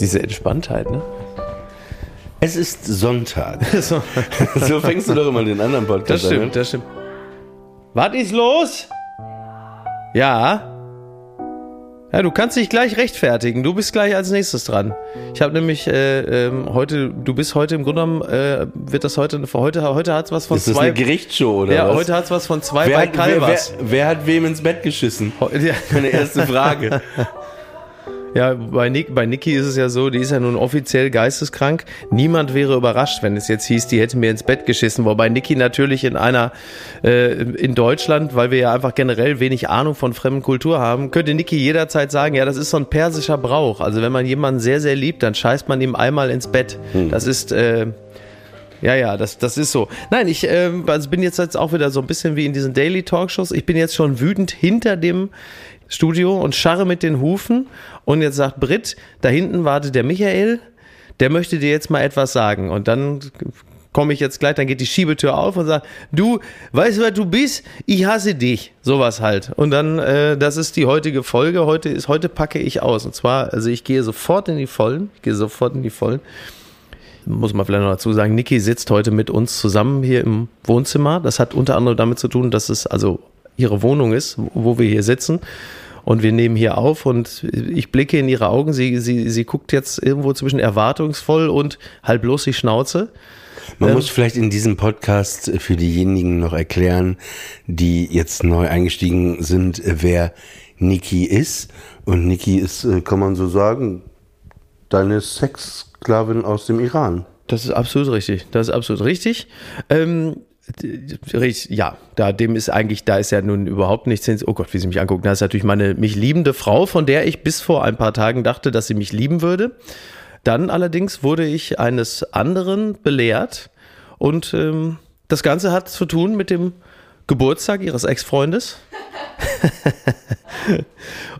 Diese Entspanntheit, ne? Es ist Sonntag. So, so fängst du doch immer den anderen Podcast das an. stimmt, das stimmt. Was ist los? Ja. Ja, du kannst dich gleich rechtfertigen. Du bist gleich als nächstes dran. Ich habe nämlich äh, ähm, heute, du bist heute im Grunde genommen, äh, wird das heute, heute, heute hat's was von Ist das zwei. eine Gerichtsshow oder ja, was? heute hat's was von zwei wer, bei hat, wer, wer, Calvas. wer hat wem ins Bett geschissen? Ja. Meine erste Frage. Ja, bei, Nick, bei Niki ist es ja so, die ist ja nun offiziell geisteskrank. Niemand wäre überrascht, wenn es jetzt hieß, die hätte mir ins Bett geschissen. Wobei Niki natürlich in einer, äh, in Deutschland, weil wir ja einfach generell wenig Ahnung von fremden Kultur haben, könnte Niki jederzeit sagen, ja, das ist so ein persischer Brauch. Also wenn man jemanden sehr, sehr liebt, dann scheißt man ihm einmal ins Bett. Das ist, äh, ja, ja, das, das ist so. Nein, ich ähm, also bin jetzt, jetzt auch wieder so ein bisschen wie in diesen Daily Talkshows. Ich bin jetzt schon wütend hinter dem Studio und scharre mit den Hufen. Und jetzt sagt Britt, da hinten wartet der Michael, der möchte dir jetzt mal etwas sagen. Und dann komme ich jetzt gleich, dann geht die Schiebetür auf und sagt, du, weißt du, wer du bist? Ich hasse dich. Sowas halt. Und dann, äh, das ist die heutige Folge. Heute ist, heute packe ich aus. Und zwar, also ich gehe sofort in die Vollen. Ich gehe sofort in die Vollen muss man vielleicht noch dazu sagen, Niki sitzt heute mit uns zusammen hier im Wohnzimmer. Das hat unter anderem damit zu tun, dass es also ihre Wohnung ist, wo wir hier sitzen. Und wir nehmen hier auf und ich blicke in ihre Augen. Sie, sie, sie guckt jetzt irgendwo zwischen erwartungsvoll und halt bloß die Schnauze. Man muss vielleicht in diesem Podcast für diejenigen noch erklären, die jetzt neu eingestiegen sind, wer Niki ist. Und Niki ist, äh, kann man so sagen, deine Sexsklavin aus dem Iran. Das ist absolut richtig. Das ist absolut richtig. Ähm, richtig, ja, da dem ist eigentlich, da ist ja nun überhaupt nichts hin. Oh Gott, wie sie mich anguckt. Da ist natürlich meine mich liebende Frau, von der ich bis vor ein paar Tagen dachte, dass sie mich lieben würde. Dann allerdings wurde ich eines anderen belehrt und ähm, das Ganze hat zu tun mit dem Geburtstag ihres Ex-Freundes.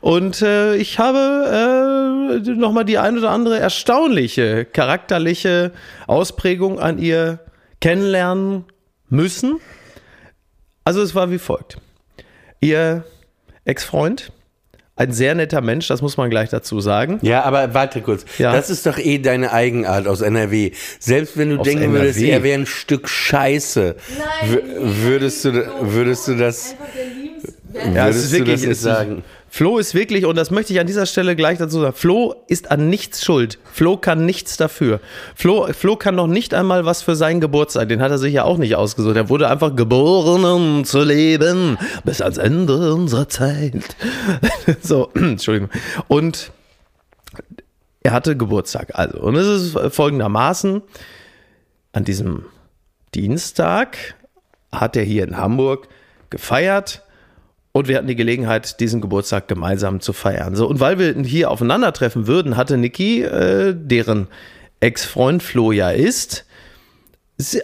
Und äh, ich habe äh, nochmal die ein oder andere erstaunliche charakterliche Ausprägung an ihr kennenlernen müssen. Also es war wie folgt. Ihr Ex-Freund, ein sehr netter Mensch, das muss man gleich dazu sagen. Ja, aber warte kurz. Ja. Das ist doch eh deine Eigenart aus NRW. Selbst wenn du Aus denken würdest, NRW? er wäre ein Stück Scheiße, Nein, würdest du, würdest du das, Einfach der Liebenswert. Ja, es würdest ist du wirklich, das nicht es ist- sagen? Flo ist wirklich, und das möchte ich an dieser Stelle gleich dazu sagen, Flo ist an nichts schuld. Flo kann nichts dafür. Flo, Flo kann noch nicht einmal was für seinen Geburtstag, den hat er sich ja auch nicht ausgesucht. Er wurde einfach geboren, um zu leben, bis ans Ende unserer Zeit. so, Entschuldigung. Und er hatte Geburtstag. Also, und es ist folgendermaßen, an diesem Dienstag hat er hier in Hamburg gefeiert und wir hatten die Gelegenheit, diesen Geburtstag gemeinsam zu feiern. So, und weil wir hier aufeinandertreffen würden, hatte Niki, äh, deren Ex-Freund Flo ja ist,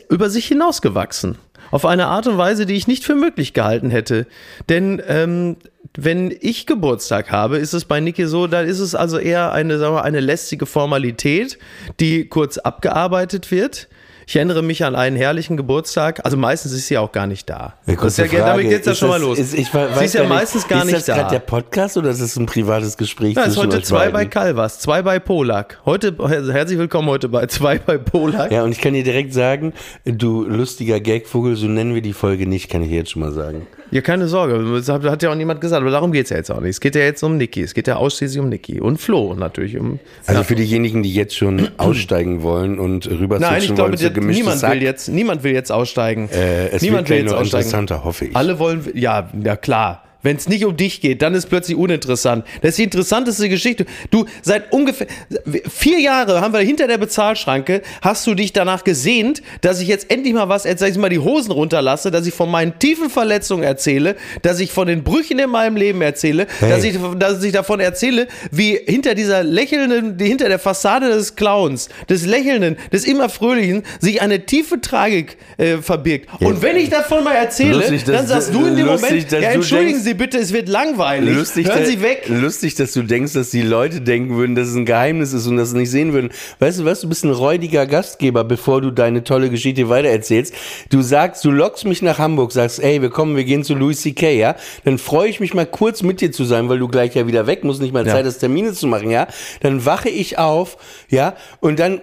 über sich hinausgewachsen. Auf eine Art und Weise, die ich nicht für möglich gehalten hätte. Denn ähm, wenn ich Geburtstag habe, ist es bei Niki so, da ist es also eher eine, sagen wir, eine lästige Formalität, die kurz abgearbeitet wird. Ich erinnere mich an einen herrlichen Geburtstag. Also meistens ist sie auch gar nicht da. Ja, das ist ja, damit geht's ja schon mal los. Ist, ich we- weiß sie ist ja gar nicht, meistens gar ist nicht das gerade da. der Podcast oder ist das ein privates Gespräch Ja, ist heute zwei bei beiden? Calvas, zwei bei Polak. Heute, herzlich willkommen heute bei zwei bei Polak. Ja, und ich kann dir direkt sagen, du lustiger Gagvogel, so nennen wir die Folge nicht, kann ich jetzt schon mal sagen. Ja, keine Sorge, das hat ja auch niemand gesagt, aber darum geht's ja jetzt auch nicht. Es geht ja jetzt um Niki, es geht ja ausschließlich um Niki und Flo natürlich um. Also für diejenigen, die jetzt schon aussteigen wollen und rüber Nein, ich glaube, wollen gemischtes niemand Sack, will jetzt, niemand will jetzt aussteigen. äh, es niemand wird will jetzt noch aussteigen. interessanter, hoffe ich. Alle wollen, ja, ja klar. Wenn es nicht um dich geht, dann ist plötzlich uninteressant. Das ist die interessanteste Geschichte. Du, seit ungefähr vier Jahre haben wir hinter der Bezahlschranke, hast du dich danach gesehnt, dass ich jetzt endlich mal was, jetzt sag ich mal die Hosen runterlasse, dass ich von meinen tiefen Verletzungen erzähle, dass ich von den Brüchen in meinem Leben erzähle, dass, ich, dass ich davon erzähle, wie hinter dieser lächelnden, die hinter der Fassade des Clowns, des Lächelnden, des immer Fröhlichen, sich eine tiefe Tragik äh, verbirgt. Und wenn ich davon mal erzähle, Lustig, dann sagst du- in dem lustig, Moment, ja, entschuldigen Sie bitte, es wird langweilig. Lustig, Hören Sie weg. lustig, dass du denkst, dass die Leute denken würden, dass es ein Geheimnis ist und das nicht sehen würden. Weißt du was, du bist ein räudiger Gastgeber, bevor du deine tolle Geschichte weitererzählst. Du sagst, du lockst mich nach Hamburg, sagst, ey, wir kommen, wir gehen zu Louis C.K., ja? Dann freue ich mich mal kurz mit dir zu sein, weil du gleich ja wieder weg musst, nicht mal Ja. Zeit hast, Termine zu machen, ja? Dann wache ich auf, ja? Und dann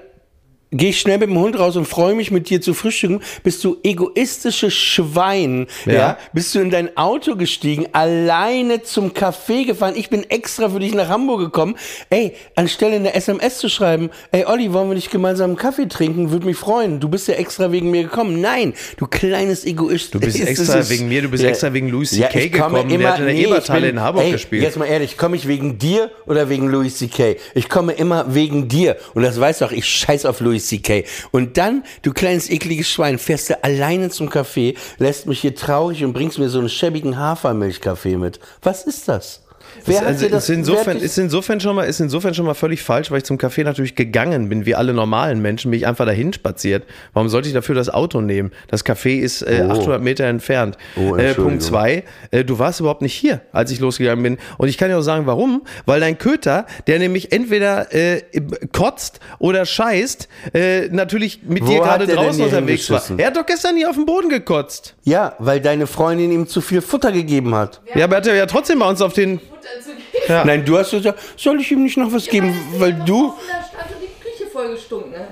gehe ich schnell mit dem Hund raus und freue mich mit dir zu frühstücken, bist du egoistische Schwein, ja. Ja. bist du in dein Auto gestiegen, alleine zum Café gefahren. Ich bin extra für dich nach Hamburg gekommen. Ey, anstelle eine SMS zu schreiben, ey Olli, wollen wir nicht gemeinsam einen Kaffee trinken? Würde mich freuen. Du bist ja extra wegen mir gekommen. Nein, du kleines Egoist. Du bist extra ist- wegen mir, du bist extra wegen Louis C.K. komme gekommen, der hat in der ich Eberthalle bin- in Harburg ey, gespielt. Jetzt mal ehrlich, komme ich wegen dir oder wegen Louis C.K.? Ich komme immer wegen dir. Und das weißt du auch, ich scheiß auf Louis C.K. Und dann, du kleines ekliges Schwein, fährst du alleine zum Café, lässt mich hier traurig und bringst mir so einen schäbigen Hafermilchkaffee mit. Was ist das? Wer hat also das ist, insofern, ist, insofern schon mal, ist insofern schon mal völlig falsch, weil ich zum Café natürlich gegangen bin, wie alle normalen Menschen, bin ich einfach dahin spaziert. Warum sollte ich dafür das Auto nehmen? Das Café ist äh, Oh. 800 Meter entfernt. Oh, äh, Entschuldigung. Punkt zwei, äh, du warst überhaupt nicht hier, als ich losgegangen bin. Und ich kann dir auch sagen, warum? Weil dein Köter, der nämlich entweder äh, kotzt oder scheißt, äh, natürlich mit Wo dir gerade draußen unterwegs war. Er hat doch gestern hier auf den Boden gekotzt. Ja, weil deine Freundin ihm zu viel Futter gegeben hat. Ja, aber er hat ja trotzdem bei uns auf den... Ja. Nein, du hast gesagt, soll ich ihm nicht noch was geben, weil du... Da stand und die Küche voll gestunken. Ne?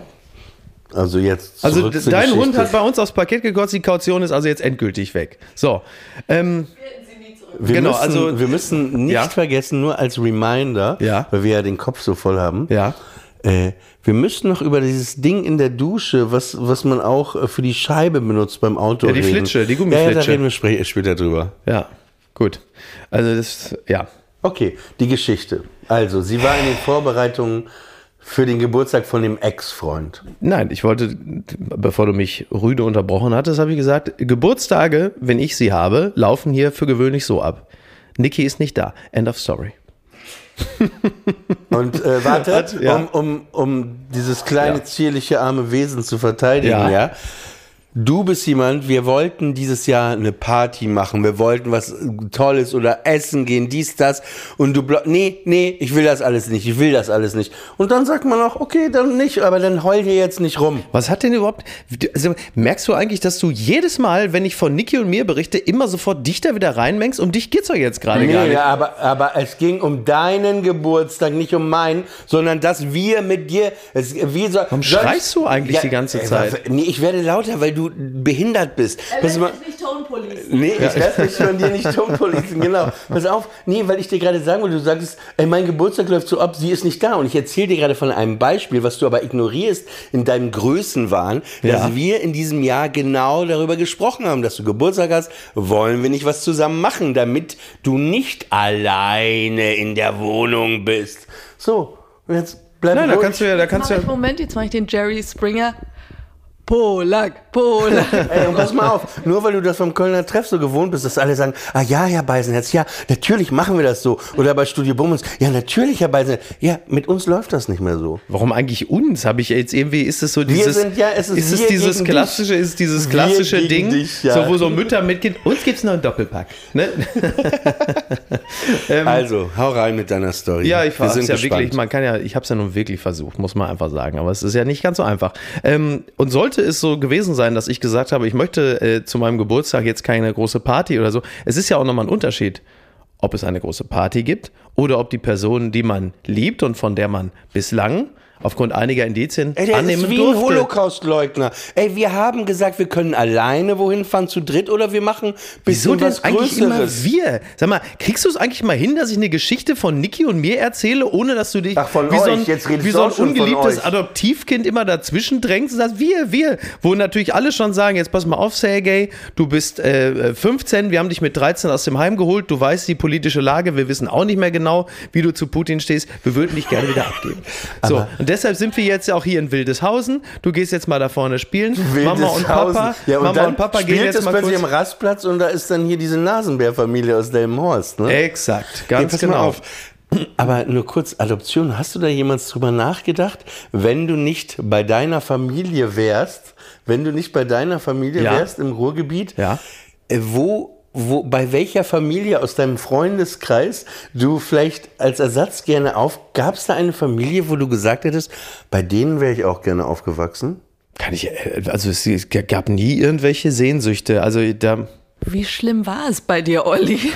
Also jetzt Also dein Hund Geschichte. hat bei uns aufs Parkett gekotzt, die Kaution ist also jetzt endgültig weg. So, ähm, Wir Genau, müssen, also- wir müssen nicht Ja. vergessen, nur als Reminder, Ja. weil wir ja den Kopf so voll haben. ja. Äh, wir müssen noch über dieses Ding in der Dusche, was, was man auch äh, für die Scheibe benutzt beim Auto Ja, die reden. Flitsche, die Ja, ja, da Gummiflitsche. reden wir spre- später drüber. Ja, gut. Also das, ja. Okay, die Geschichte. Also, sie war in den Vorbereitungen für den Geburtstag von dem Ex-Freund. Nein, ich wollte, bevor du mich rüde unterbrochen hattest, habe ich gesagt, Geburtstage, wenn ich sie habe, laufen hier für gewöhnlich so ab. Niki ist nicht da. End of story. Und äh, warte, Hat- ja. um, um, um dieses kleine, Ja. zierliche, arme Wesen zu verteidigen, ja. Ja. Du bist jemand, wir wollten dieses Jahr eine Party machen, wir wollten was Tolles oder essen gehen, dies, das. Und du nee, nee, ich will das alles nicht, ich will das alles nicht. Und dann sagt man auch, okay, dann nicht, aber dann heul dir jetzt nicht rum. Was hat denn überhaupt, also merkst du eigentlich, dass du jedes Mal, wenn ich von Niki und mir berichte, immer sofort dich da wieder reinmengst? Um dich geht's doch jetzt gerade gar Nee, nicht. ja, aber, aber es ging um deinen Geburtstag, nicht um meinen, sondern dass wir mit dir. Es, wie soll, Warum schreist du eigentlich die ganze Zeit? Nee, ich werde lauter, weil du behindert bist. Er Pass lässt mal, nicht Tone Police. Nee, ich lasse mich von dir nicht tumpolizen, genau. Pass auf, nee, weil ich dir gerade sagen wollte, du sagst, ey, mein Geburtstag läuft so ab, sie ist nicht da. Und ich erzähle dir gerade von einem Beispiel, was du aber ignorierst in deinem Größenwahn, Ja. dass wir in diesem Jahr genau darüber gesprochen haben, dass du Geburtstag hast, wollen wir nicht was zusammen machen, damit du nicht alleine in der Wohnung bist. So, und jetzt bleib Nein, da ruhig. kannst du ja, da kannst du ich, ja. Moment, jetzt mache ich den Jerry Springer. Polak, Polak. Ey, und pass mal auf, nur weil du das vom Kölner Treff so gewohnt bist, dass alle sagen, ah ja, Herr Beisenherz, ja, natürlich machen wir das so. Oder bei Studio Bummens, ja, natürlich, Herr Beisenherz. Ja, mit uns läuft das nicht mehr so. Warum eigentlich uns? Habe ich jetzt irgendwie, ist es so dieses, sind ja- es ist ist es wir dieses klassische, ist dieses Wir klassische Ding, dich, ja. so wo so Mütter mitgehen, uns gibt's noch einen Doppelpack. Ne? Also, hau rein mit deiner Story. Ähm, Ja, ich Wir war sind es ja gespannt. wirklich, man kann ja, ich habe es ja nun wirklich versucht, muss man einfach sagen, aber es ist ja nicht ganz so einfach. Ähm, und sollte könnte es so gewesen sein, dass ich gesagt habe, ich möchte äh, zu meinem Geburtstag jetzt keine große Party oder so. Es ist ja auch nochmal ein Unterschied, ob es eine große Party gibt oder ob die Person, die man liebt und von der man bislang aufgrund einiger Indizien Ey, der annehmen ist wie durfte. ein Holocaustleugner. Ey, wir haben gesagt, wir können alleine wohin fahren, zu dritt, oder wir machen Wieso bisschen denn was eigentlich immer Größeres. wir? Sag mal, kriegst du es eigentlich mal hin, dass ich eine Geschichte von Niki und mir erzähle, ohne dass du dich Ach, von wie so euch. ein, Jetzt redest wie so ein ungeliebtes. Adoptivkind immer dazwischen drängst und sagst, wir, wir. Wo natürlich alle schon sagen, jetzt pass mal auf, Sergej, du bist äh, 15, wir haben dich mit 13 aus dem Heim geholt, du weißt die politische Lage, wir wissen auch nicht mehr genau, wie du zu Putin stehst, wir würden dich gerne wieder abgeben. So, und deshalb sind wir jetzt auch hier in Wildeshausen, du gehst jetzt mal da vorne spielen, Mama und Papa. Ja, und Mama und Papa gehen jetzt es mal plötzlich kurz... am Rastplatz und da ist dann hier diese Nasenbärfamilie aus Delmenhorst. Ne? Exakt, ganz pass genau. Aber nur kurz, Adoption, hast du da jemals drüber nachgedacht, wenn du nicht bei deiner Familie wärst, wenn du nicht bei deiner Familie Ja. wärst im Ruhrgebiet, Ja. äh, wo, wo, bei welcher Familie aus deinem Freundeskreis du vielleicht als Ersatz gerne auf, gab es da eine Familie, wo du gesagt hättest, bei denen wäre ich auch gerne aufgewachsen? Kann ich, äh, also es gab nie irgendwelche Sehnsüchte. Also da, Wie schlimm war es bei dir, Olli?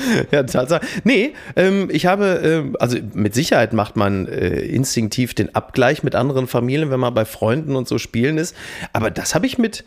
ja, Tatsache. Nee, ähm, ich habe, ähm, also mit Sicherheit macht man äh, instinktiv den Abgleich mit anderen Familien, wenn man bei Freunden und so spielen ist. Aber das habe ich mit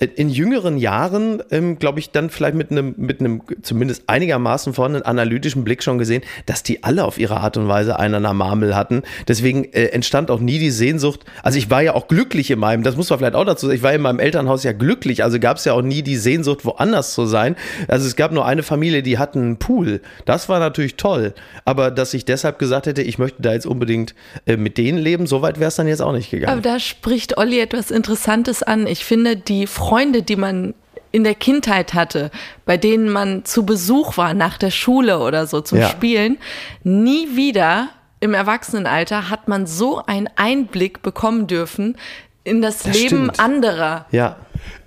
in jüngeren Jahren, ähm, glaube ich, dann vielleicht mit einem, mit einem zumindest einigermaßen vorhandenen analytischen Blick schon gesehen, dass die alle auf ihre Art und Weise einen an Marmel hatten. Deswegen äh, entstand auch nie die Sehnsucht. Also ich war ja auch glücklich in meinem, das muss man vielleicht auch dazu sagen, ich war in meinem Elternhaus ja glücklich, also gab es ja auch nie die Sehnsucht, woanders zu sein. Also es gab nur eine Familie, die hatten einen Pool. Das war natürlich toll. Aber dass ich deshalb gesagt hätte, ich möchte da jetzt unbedingt äh, mit denen leben, so weit wäre es dann jetzt auch nicht gegangen. Aber da spricht Olli etwas Interessantes an. Ich finde, die Freunde, die man in der Kindheit hatte, bei denen man zu Besuch war, nach der Schule oder so zum Ja. Spielen, nie wieder im Erwachsenenalter hat man so einen Einblick bekommen dürfen in das, Das Leben stimmt. anderer. ja.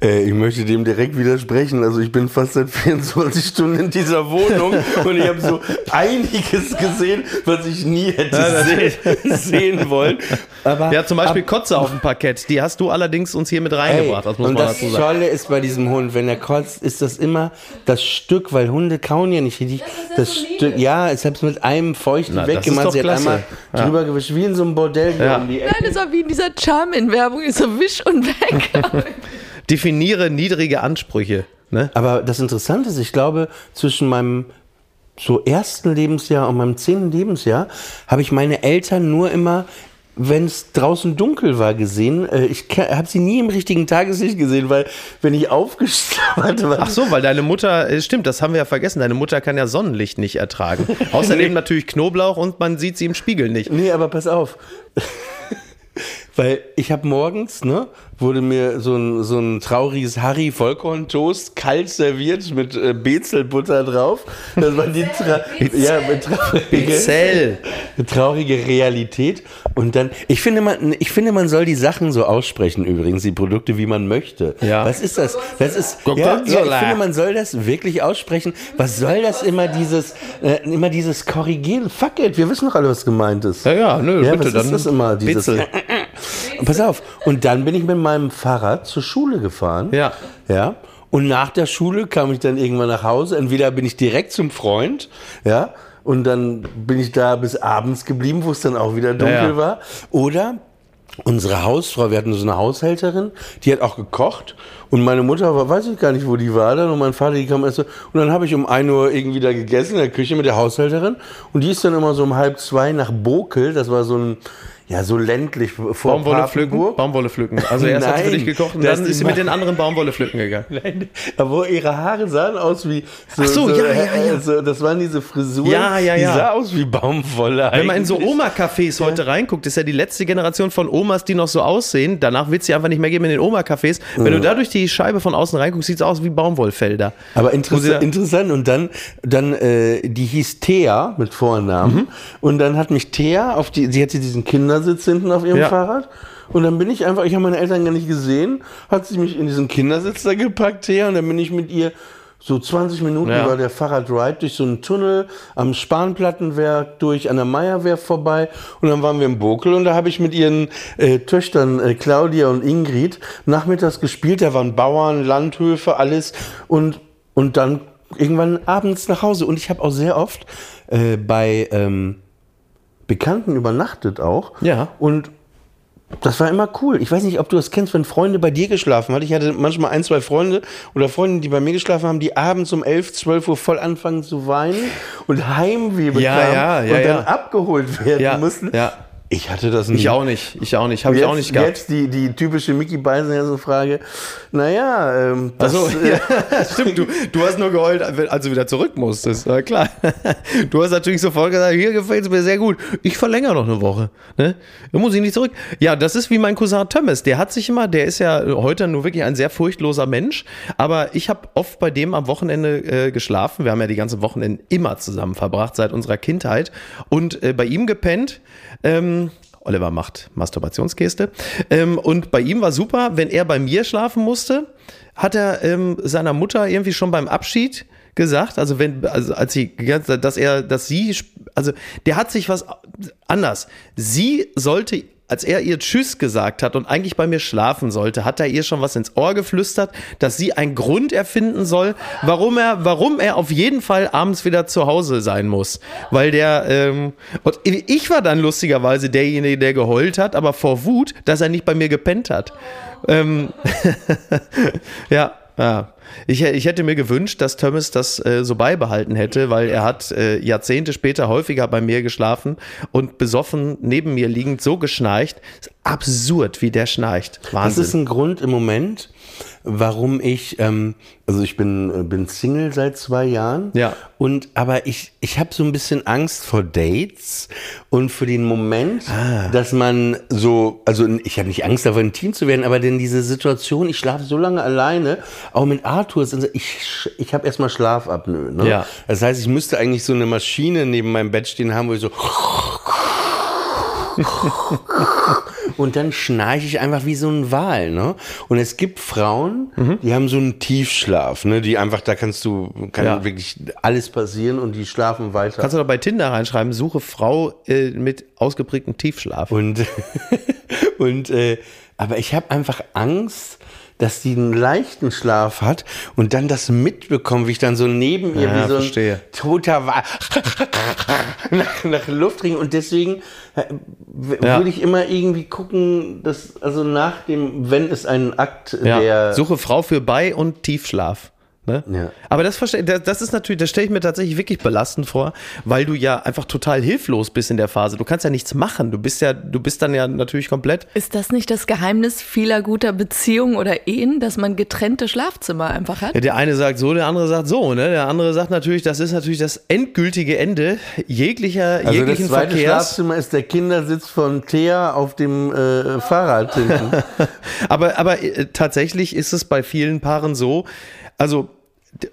Äh, ich möchte dem direkt widersprechen. Also ich bin fast seit 24 Stunden in dieser Wohnung und ich habe so einiges gesehen, was ich nie hätte sehen, sehen wollen. Aber Ja, zum Beispiel Kotze auf dem Parkett. Die hast du allerdings uns hier mit reingebracht, das muss und man das dazu sagen. Tolle ist bei diesem Hund, wenn er kotzt, ist das immer das Stück, weil Hunde kauen ja nicht richtig. Das, Stück, ja, ich habe es mit einem Feuchten Na, das weggemacht. ist Sie doch hat einmal klasse. Ja. drüber gewischt, wie in so einem Bordell Ja. um die Ecke. Nein, das war wie in dieser Charmin-Werbung, so wisch und weg. Definiere niedrige Ansprüche. Ne? Aber das Interessante ist, ich glaube, zwischen meinem so ersten Lebensjahr und meinem zehnten Lebensjahr habe ich meine Eltern nur immer, wenn es draußen dunkel war, gesehen. Äh, Ich habe sie nie im richtigen Tageslicht gesehen, weil wenn ich aufgestanden war Ach so, weil deine Mutter, äh, stimmt, das haben wir ja vergessen, deine Mutter kann ja Sonnenlicht nicht ertragen. Außerdem natürlich Knoblauch und man sieht sie im Spiegel nicht. Nee, aber pass auf. Weil ich habe morgens, ne, wurde mir so ein, so ein trauriges Harry Vollkorntoast kalt serviert mit äh, Bezelbutter drauf. Das war die tra ja, mit traurige, traurige Realität. Und dann, ich finde, man, ich finde, man soll die Sachen so aussprechen, übrigens, die Produkte, wie man möchte. Ja. Was ist das? Das ist, ja, ja, ich finde, man soll das wirklich aussprechen. Was soll das immer dieses, äh, immer dieses Korrigieren? Fuck it, wir wissen doch alle, was gemeint ist. Ja, ja, nö, Ja, bitte, was dann. ist das immer, dieses- Witzel. Pass auf. Und dann bin ich mit meinem Fahrrad zur Schule gefahren. Ja. Ja. Und nach der Schule kam ich dann irgendwann nach Hause. Entweder bin ich direkt zum Freund, ja, und dann bin ich da bis abends geblieben, wo es dann auch wieder dunkel Ja, war. Oder unsere Hausfrau, wir hatten so eine Haushälterin, die hat auch gekocht. Und meine Mutter war, weiß ich gar nicht, wo die war dann. Und mein Vater, die kam erst so. Und dann habe ich um 1 Uhr irgendwie da gegessen in der Küche mit der Haushälterin. Und die ist dann immer so um halb zwei nach Bokel. Das war so ein, ja, so ländlich vor Baumwolle pflücken? Papenburg. Baumwolle pücken. Also erst hat sie für Nein, dich gekocht und dann die ist sie mit den anderen Baumwolle pflücken gegangen. Nein, aber ihre Haare sahen aus wie so, Ach so, ja, ja, ja. äh, so, das waren diese Frisuren. Ja, ja, Die ja. sah aus wie Baumwolle. Wenn man in so eigentlich. Oma-Cafés heute reinguckt, ist ja die letzte Generation von Omas, die noch so aussehen. Danach wird es sie einfach nicht mehr geben in den Oma-Cafés. Wenn du da durch die Scheibe von außen reinguckst, sieht es aus wie Baumwollfelder. Aber da- interessant. Und dann, dann äh, die hieß Thea mit Vornamen. Mhm. Und dann hat mich Thea auf die, sie hatte diesen Kindersitz hinten auf ihrem Ja. Fahrrad. Und dann bin ich einfach, ich habe meine Eltern gar nicht gesehen, hat sie mich in diesen Kindersitz da gepackt, Thea, und dann bin ich mit ihr So 20 Minuten Ja. war der Fahrradride durch so einen Tunnel am Spanplattenwerk durch an der Meierwerf vorbei und dann waren wir im Bokel und da habe ich mit ihren äh, Töchtern äh, Claudia und Ingrid nachmittags gespielt. Da waren Bauern, Landhöfe, alles und, und dann irgendwann abends nach Hause. Und ich habe auch sehr oft äh, bei ähm, Bekannten übernachtet auch. Ja. Und das war immer cool. Ich weiß nicht, ob du das kennst, wenn Freunde bei dir geschlafen haben. Ich hatte manchmal ein, zwei Freunde oder Freundinnen, die bei mir geschlafen haben, die abends um 11, 12 Uhr voll anfangen zu weinen und Heimweh bekamen ja, ja, und ja. dann abgeholt werden mussten. ja. Ich hatte das nicht. Ich auch nicht. Ich auch nicht. Habe ich auch nicht gehabt. Jetzt die, die typische Mickey Beisenherzen-Frage. Naja, ähm, das, Achso, äh, ja, stimmt. Du, du hast nur geheult, als du wieder zurück musstest. Ja, klar. Du hast natürlich sofort gesagt, hier gefällt es mir sehr gut. Ich verlängere noch eine Woche. Ne? Da muss ich nicht zurück. Ja, das ist wie mein Cousin Thomas. Der hat sich immer, der ist ja heute nur wirklich ein sehr furchtloser Mensch. Aber ich habe oft bei dem am Wochenende äh, geschlafen. Wir haben ja die ganzen Wochenenden immer zusammen verbracht, seit unserer Kindheit. Und äh, bei ihm gepennt. Ähm, Oliver macht Masturbationsgeste. Ähm, und bei ihm war super, wenn er bei mir schlafen musste, hat er ähm, seiner Mutter irgendwie schon beim Abschied gesagt, also wenn, also als sie, dass er, dass sie, also der hat sich was anders. Sie sollte als er ihr Tschüss gesagt hat und eigentlich bei mir schlafen sollte, hat er ihr schon was ins Ohr geflüstert, dass sie einen Grund erfinden soll, warum er, warum er auf jeden Fall abends wieder zu Hause sein muss. Weil der, ähm, und ich war dann lustigerweise derjenige, der geheult hat, aber vor Wut, dass er nicht bei mir gepennt hat. Ähm, ja, ja. Ich, ich hätte mir gewünscht, dass Thomas das äh, so beibehalten hätte, weil er hat äh, Jahrzehnte später häufiger bei mir geschlafen und besoffen neben mir liegend so geschnarcht. Ist absurd, wie der schnarcht. Das Wahnsinn. ist ein Grund im Moment, warum ich, ähm, also ich bin, äh, bin Single seit zwei Jahren. Ja. Und aber ich, ich habe so ein bisschen Angst vor Dates und für den Moment, Ah. dass man so, also ich habe nicht Angst davor, intim zu werden, aber denn diese Situation, ich schlafe so lange alleine, auch mit Arthur, ich, ich habe erstmal Schlafapnoe. Ne? Ja. Das heißt, ich müsste eigentlich so eine Maschine neben meinem Bett stehen haben, wo ich so und dann schnarche ich einfach wie so ein Wal, ne? Und es gibt Frauen, Mhm. die haben so einen Tiefschlaf, ne? Die einfach, da kannst du, kann Ja. wirklich alles passieren und die schlafen weiter. Kannst du doch bei Tinder reinschreiben, suche Frau äh, mit ausgeprägtem Tiefschlaf. und und äh, aber ich habe einfach Angst, dass die einen leichten Schlaf hat und dann das mitbekommt, wie ich dann so neben ihr Ja, wie so ein verstehe. toter Wal nach, nach Luft ringe und deswegen äh, Ja. würde ich immer irgendwie gucken, dass also nach dem, wenn es einen Akt Ja, der suche Frau für Bei- und Tiefschlaf. Ne? Ja. Aber das, das das ist natürlich, das stelle ich mir tatsächlich wirklich belastend vor, weil du ja einfach total hilflos bist in der Phase. Du kannst ja nichts machen. Du bist ja, du bist dann ja natürlich komplett. Ist das nicht das Geheimnis vieler guter Beziehungen oder Ehen, dass man getrennte Schlafzimmer einfach hat? Ja, der eine sagt so, der andere sagt so, ne? Der andere sagt natürlich, das ist natürlich das endgültige Ende jeglicher, also das jeglichen zweite Verkehrs. Schlafzimmer ist der Kindersitz von Thea auf dem äh, Fahrrad hinten. Aber, aber äh, tatsächlich ist es bei vielen Paaren so, also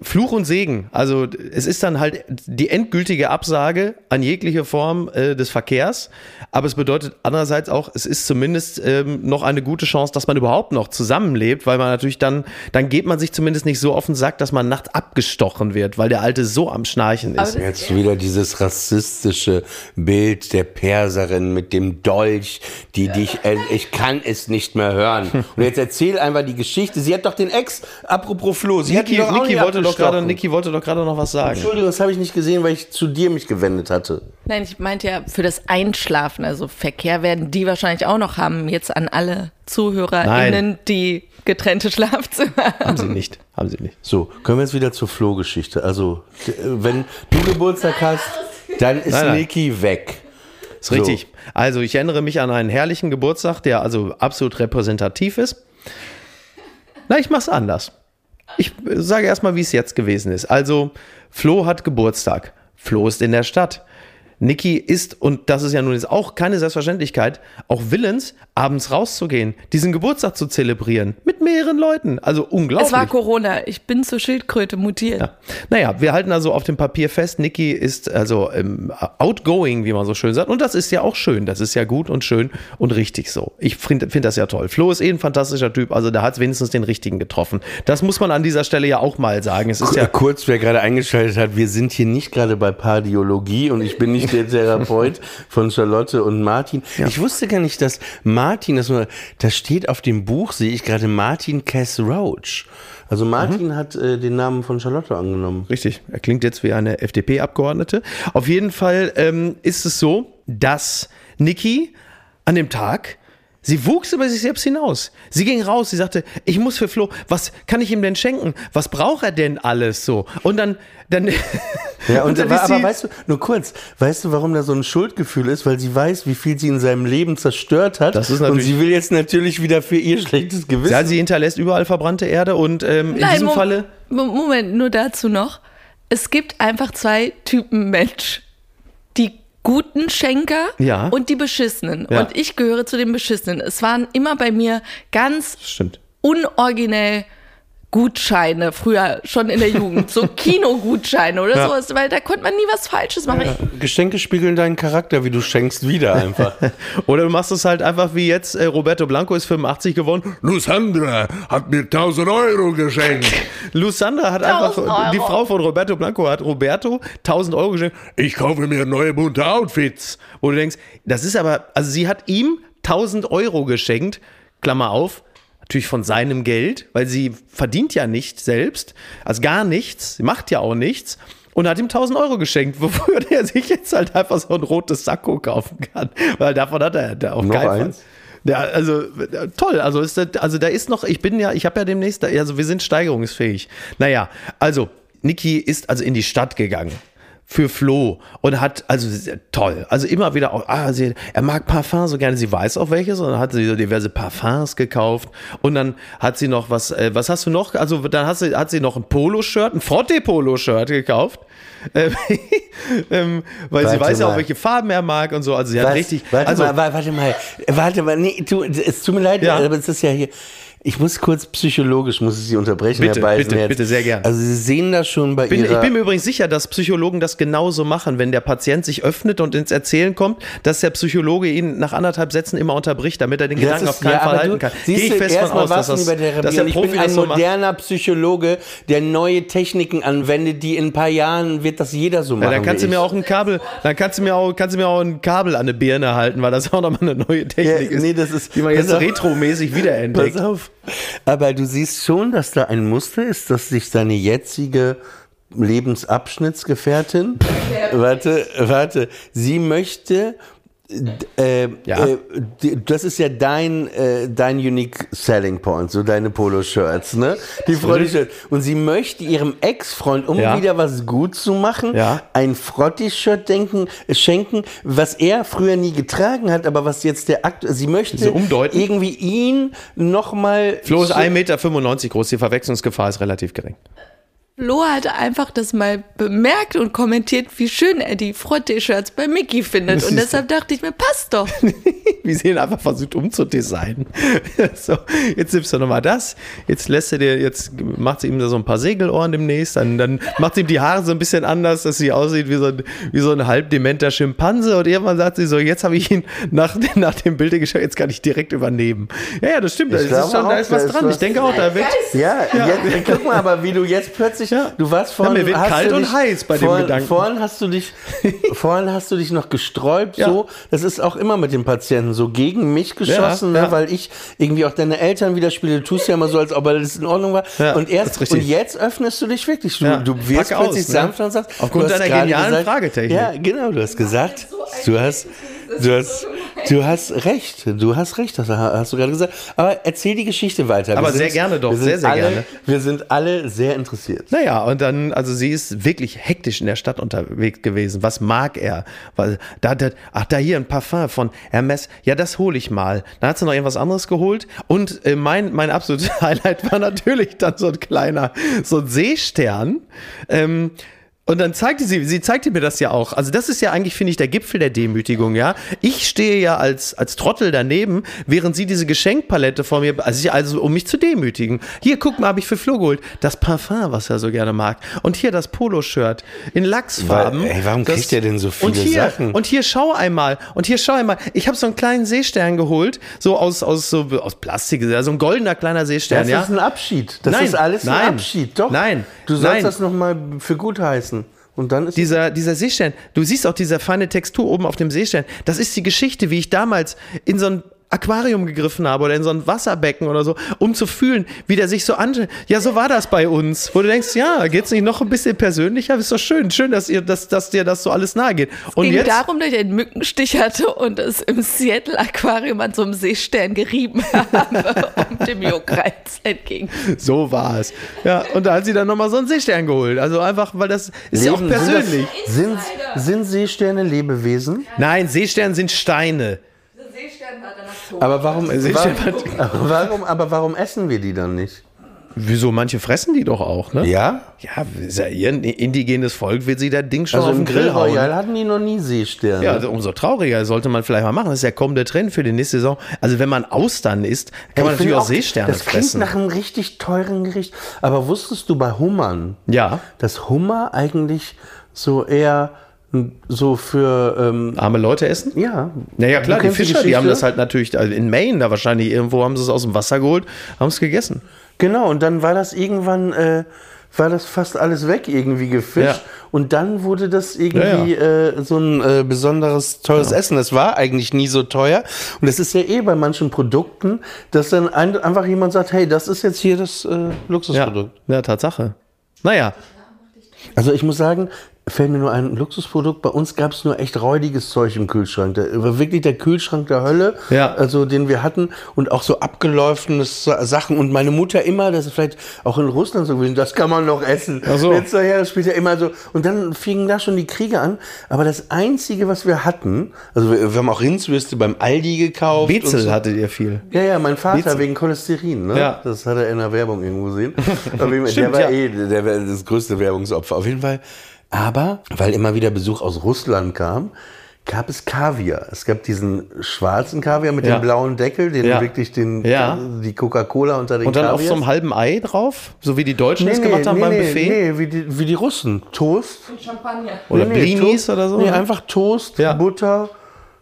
Fluch und Segen. Also es ist dann halt die endgültige Absage an jegliche Form äh, des Verkehrs. Aber es bedeutet andererseits auch, es ist zumindest ähm, noch eine gute Chance, dass man überhaupt noch zusammenlebt, weil man natürlich dann, dann geht man sich zumindest nicht so auf den Sack, dass man nachts abgestochen wird, weil der Alte so am Schnarchen ist. Jetzt wieder dieses rassistische Bild der Perserin mit dem Dolch, die dich, äh, ich kann es nicht mehr hören. Und jetzt erzähl einfach die Geschichte. Sie hat doch den Ex, apropos Flo, sie hat Niki, ihn doch auch Niki, nicht wollte doch gerade. Niki wollte doch gerade noch was sagen. Entschuldigung, das habe ich nicht gesehen, weil ich zu dir mich gewendet hatte. Nein, ich meinte ja für das Einschlafen, also Verkehr werden die wahrscheinlich auch noch haben, jetzt an alle ZuhörerInnen, die getrennte Schlafzimmer Haben haben. sie nicht. Haben sie nicht. So, kommen wir jetzt wieder zur Flo-Geschichte. Also, wenn du Geburtstag hast, dann ist Nein. Niki weg. Ist richtig. Also ich erinnere mich an einen herrlichen Geburtstag, der also absolut repräsentativ ist. Na, ich mach's anders. Ich sage erstmal, wie es jetzt gewesen ist. Also, Flo hat Geburtstag. Flo ist in der Stadt. Niki ist, und das ist ja nun jetzt auch keine Selbstverständlichkeit, auch willens, abends rauszugehen, diesen Geburtstag zu zelebrieren. Mit mehreren Leuten. Also unglaublich. Es war Corona. Ich bin zur Schildkröte mutiert. Ja. Naja, wir halten also auf dem Papier fest, Niki ist also ähm, outgoing, wie man so schön sagt. Und das ist ja auch schön. Das ist ja gut und schön und richtig so. Ich finde find das ja toll. Flo ist eh ein fantastischer Typ. Also da hat es wenigstens den richtigen getroffen. Das muss man an dieser Stelle ja auch mal sagen. Es ist ja Kurz, wer gerade eingeschaltet hat, wir sind hier nicht gerade bei Pardiologie und ich bin nicht der Therapeut von Charlotte und Martin. Ich wusste gar nicht, dass Martin, das, das steht auf dem Buch, sehe ich gerade Martin Cass Roach. Also Martin hat äh, den Namen von Charlotte angenommen. Richtig, er klingt jetzt wie eine FDP-Abgeordnete. Auf jeden Fall ähm, ist es so, dass Niki an dem Tag, sie wuchs über sich selbst hinaus. Sie ging raus, sie sagte, ich muss für Flo, was kann ich ihm denn schenken? Was braucht er denn alles so? Und dann, dann, Ja, und, dann aber, aber weißt du, nur kurz, weißt du, warum da so ein Schuldgefühl ist? Weil sie weiß, wie viel sie in seinem Leben zerstört hat. Das ist und sie will jetzt natürlich wieder für ihr schlechtes Gewissen. ja, sie hinterlässt überall verbrannte Erde und ähm, in Nein, diesem Mo- Falle, Mo- Moment, nur dazu noch. Es gibt einfach zwei Typen Mensch. Die guten Schenker Ja. und die beschissenen. Ja. Und ich gehöre zu den beschissenen. Es waren immer bei mir ganz stimmt. unoriginell Gutscheine, früher schon in der Jugend. So Kinogutscheine oder Ja. sowas, weil da konnte man nie was Falsches machen. Geschenke spiegeln deinen Charakter, wie du schenkst wieder einfach. Oder du machst es halt einfach wie jetzt, äh, Roberto Blanco ist 85 geworden. Lusandra hat mir 1000 Euro geschenkt. Lusandra hat einfach, 1000 Euro. die Frau von Roberto Blanco hat Roberto 1000 Euro geschenkt. Ich kaufe mir neue bunte Outfits. Wo du denkst, das ist aber, also sie hat ihm 1000 Euro geschenkt, Klammer auf, natürlich von seinem Geld, weil sie verdient ja nicht selbst, also gar nichts, sie macht ja auch nichts und hat ihm 1000 Euro geschenkt, wofür er sich jetzt halt einfach so ein rotes Sakko kaufen kann, weil davon hat er da auf Noch keinen? Ja, also äh, toll, also ist das, also da ist noch, ich bin ja, ich habe ja demnächst, also wir sind steigerungsfähig. Naja, also Niki ist also in die Stadt gegangen für Flo und hat, also toll, also immer wieder auch, ah, sie, er mag Parfum so gerne, sie weiß auch welches und dann hat sie so diverse Parfums gekauft und dann hat sie noch was, äh, was hast du noch, also dann hat sie, hat sie noch ein Poloshirt, ein Frotte-Polo-Shirt gekauft, ähm, ähm, weil sie Warte weiß ja auch, mal. welche Farben er mag und so, also sie hat Was? richtig, Warte also, mal, wa- warte mal, warte mal, nee, du, es tut mir leid, Ja. aber es ist ja hier. Ich muss kurz psychologisch, muss ich Sie unterbrechen, Bitte, Herr Beisenherz. bitte, bitte, sehr gern. Also Sie sehen das schon bei bin, Ihrer... ich bin mir übrigens sicher, dass Psychologen das genauso machen, wenn der Patient sich öffnet und ins Erzählen kommt, dass der Psychologe ihn nach anderthalb Sätzen immer unterbricht, damit er den Das Gedanken ist- auf keinen ja, Fall halten kann. Siehst Gehe ich fest von aus, dass, das, dass der und ich Profi bin ein so moderner Psychologe, der neue Techniken anwendet, die in ein paar Jahren wird das jeder so machen. Ja, dann kannst du mir auch ein Kabel, dann kannst du mir auch, kannst du mir auch ein Kabel an eine Birne halten, weil das auch nochmal eine neue Technik Ja, ist, nee, das ist- die man jetzt retromäßig wiederentdeckt. Pass auf. Aber du siehst schon, dass da ein Muster ist, dass sich deine jetzige Lebensabschnittsgefährtin, warte, warte, sie möchte, äh, Ja. äh, das ist ja dein, äh, dein Unique Selling Point, so deine Poloshirts, ne? Die Frotti-Shirts. Und sie möchte ihrem Ex-Freund, um Ja. wieder was gut zu machen, Ja. ein Frotti-Shirt äh, schenken, was er früher nie getragen hat, aber was jetzt der Akt, sie möchte So irgendwie ihn nochmal. Flo ist 1,95 Meter groß, die Verwechslungsgefahr ist relativ gering. Flo hat einfach das mal bemerkt und kommentiert, wie schön er die Frotte-Shirts bei Mickey findet. Und deshalb dachte ich mir, passt doch. wie sie ihn einfach versucht umzudesignen. so, jetzt nimmst du nochmal das, jetzt lässt er dir, jetzt macht sie ihm da so ein paar Segelohren demnächst, dann, dann macht sie ihm die Haare so ein bisschen anders, dass sie aussieht wie so ein, wie so ein halb dementer Schimpanse und irgendwann sagt sie so, jetzt habe ich ihn nach, nach dem Bild geschaut, jetzt kann ich direkt übernehmen. Ja, ja, das stimmt, da ist, schon, da auch, ist da was ist dran. was- Ich denke auch, da wird, Ja, Jetzt, guck mal, aber wie du jetzt plötzlich, Ja. du warst vorhin, mir wird hast kalt du und dich, heiß bei dem vorhin, Gedanken. Vorhin hast du dich, vorhin hast du dich noch gesträubt, Ja. so. Das ist auch immer mit den Patienten so gegen mich geschossen, Ja, ne, ja. weil ich irgendwie auch deine Eltern widerspiele. Du tust ja immer so, als ob alles in Ordnung war. Ja, und erst, und jetzt öffnest du dich wirklich. Du, Ja, du wirst pack aus, plötzlich ne? sanfter und sagst, Aufgrund deiner genialen gesagt, Fragetechnik. Ja, genau, du hast gesagt, du hast, du hast, du hast recht, du hast recht, das hast du gerade gesagt. Aber erzähl die Geschichte weiter. Aber Wir sehr sind- gerne doch, wir sind sehr, sehr alle, gerne. Wir sind alle sehr interessiert. Naja, und dann, also sie ist wirklich hektisch in der Stadt unterwegs gewesen. Was mag er? Weil, da, da, ach, da hier ein Parfum von Hermes. Ja, das hole ich mal. Dann hat sie noch irgendwas anderes geholt. Und äh, mein, mein absolutes Highlight war natürlich dann so ein kleiner, so ein Seestern. Ähm, Und dann zeigte sie, sie zeigte mir das ja auch. Also das ist ja eigentlich, finde ich, der Gipfel der Demütigung, ja. Ich stehe ja als, als Trottel daneben, während sie diese Geschenkpalette vor mir, also, ich, also um mich zu demütigen. Hier, guck mal, habe ich für Flo geholt. Das Parfum, was er so gerne mag. Und hier das Poloshirt in Lachsfarben. Weil, ey, warum das, kriegt er denn so viele und hier, Sachen? Und hier schau einmal. Und hier schau einmal. Ich habe so einen kleinen Seestern geholt, so aus, aus, so, aus Plastik, so ein goldener kleiner Seestern, Das ja. ist ein Abschied. Das Nein, ist alles nein, ein Abschied. Doch. nein, Du sollst nein. das nochmal für gut heißen. Und dann ist dieser, dieser Seestern, du siehst auch diese feine Textur oben auf dem Seestern. Das ist die Geschichte, wie ich damals in so ein Aquarium gegriffen habe oder in so ein Wasserbecken oder so, um zu fühlen, wie der sich so anschaut. Ja, so war das bei uns. Wo du denkst, ja, geht's nicht noch ein bisschen persönlicher? Ist doch schön. Schön, dass ihr, dass, dass dir das so alles nahe geht. Und ging jetzt, darum, dass ich einen Mückenstich hatte und es im Seattle Aquarium an so einem Seestern gerieben habe, um dem Juckreiz entgegen. so war es. Ja, und da hat sie dann nochmal so einen Seestern geholt. Also einfach, weil das ist ja auch Leben- sind das- persönlich. Sind, sind Seesterne Lebewesen? Nein, Seesterne sind Steine. Danach. Aber warum, Seestern warum, aber warum, aber warum essen wir die dann nicht? Wieso? Manche fressen die doch auch, ne? Ja? Ja, ja ihr indigenes Volk wird sie das Ding schon Also auf im den Grill Grill hauen. Royal hatten die noch nie Seesterne. Ja, also umso trauriger sollte man vielleicht mal machen. Das ist der kommende Trend für die nächste Saison. Also wenn man Austern isst, kann man Ich finde natürlich auch Seesterne Das klingt fressen. nach einem richtig teuren Gericht. Aber wusstest du bei Hummern, Ja, dass Hummer eigentlich so eher so für, ähm, arme Leute essen? ja. Naja, klar, die kennst die Fischer, die haben das halt natürlich, also in Maine da wahrscheinlich irgendwo haben sie es aus dem Wasser geholt, haben es gegessen. Genau, und dann war das irgendwann, äh, war das fast alles weg irgendwie gefischt. Ja. Und dann wurde das irgendwie Äh, so ein äh, besonderes teures Essen. Das war eigentlich nie so teuer. Und das ist ja eh bei manchen Produkten, dass dann ein, einfach jemand sagt, hey, das ist jetzt hier das äh, Ja, Luxusprodukt. ja, Tatsache. Naja, Also ich muss sagen, fällt mir nur ein Luxusprodukt. Bei uns gab es nur echt räudiges Zeug im Kühlschrank. Der war wirklich der Kühlschrank der Hölle, Ja. also den wir hatten und auch so abgelaufene Sa- Sachen. Und meine Mutter immer, das ist vielleicht auch in Russland so gewesen, das kann man noch essen. Ach so. Letzter Jahr später immer so. Und dann fingen da schon die Kriege an. Aber das Einzige, was wir hatten, also wir, wir haben auch Rindswürste beim Aldi gekauft. Bezel so. hattet ihr viel. Ja, ja, mein Vater Bezel. wegen Cholesterin, ne? Ja. Das hat er in der Werbung irgendwo gesehen. Stimmt, der war ja. eh der war das größte Werbungsopfer. Auf jeden Fall. Aber, weil immer wieder Besuch aus Russland kam, gab es Kaviar. Es gab diesen schwarzen Kaviar mit Ja. dem blauen Deckel, den Ja. wirklich den, Ja. die Coca-Cola unter den Und dann auf Kaviars. so einem halben Ei drauf, so wie die Deutschen nee, es nee, gemacht haben nee, beim nee, Buffet. Nee, wie die, wie die Russen. Toast. Champagner. Oder Nee, nee, Blinis oder so. Nee, einfach Toast, Ja. Butter,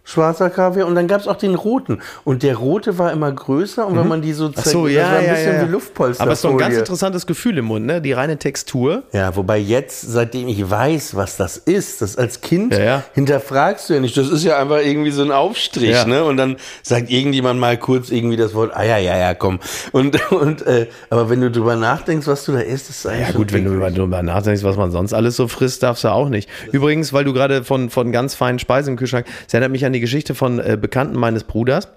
schwarzer Kaviar und dann gab es auch den roten. Und der rote war immer größer und wenn man die so Mhm. Ach so, das ja, war ein ja, bisschen ja. wie Luftpolster. Aber es ist doch ein ganz interessantes Gefühl im Mund, ne? Die reine Textur. Ja, wobei jetzt, seitdem ich weiß, was das ist, das als Kind Ja, hinterfragst du ja nicht. Das ist ja einfach irgendwie so ein Aufstrich, ne? Und dann sagt irgendjemand mal kurz irgendwie das Wort, ah ja, ja, ja, komm. Und, und äh, aber wenn du drüber nachdenkst, was du da isst, ist eigentlich Ja gut, wenn du eklig. über- darüber nachdenkst, was man sonst alles so frisst, darfst du auch nicht. Übrigens, weil du gerade von, von ganz feinen Speisen im Kühlschrank, es erinnert mich an die Geschichte von äh, Bekannten meines Bruders,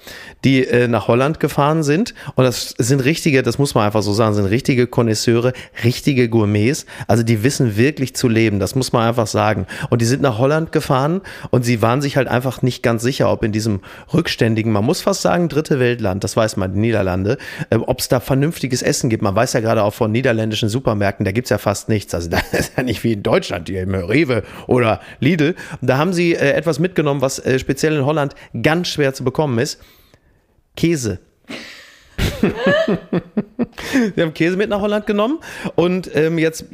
die äh, nach Holland gefahren sind. Und das sind richtige, das muss man einfach so sagen, sind richtige Konnoisseure, richtige Gourmets. Also die wissen wirklich zu leben, das muss man einfach sagen. Und die sind nach Holland gefahren und sie waren sich halt einfach nicht ganz sicher, ob in diesem rückständigen, man muss fast sagen, dritte Weltland, das weiß man, die Niederlande, äh, ob es da vernünftiges Essen gibt. Man weiß ja gerade auch von niederländischen Supermärkten, da gibt's ja fast nichts. Also da ist ja nicht wie in Deutschland, hier im Rewe oder Lidl. Da haben sie äh, etwas mitgenommen, was äh, speziell in Holland ganz schwer zu bekommen ist. Käse. Wir haben Käse mit nach Holland genommen und ähm, jetzt,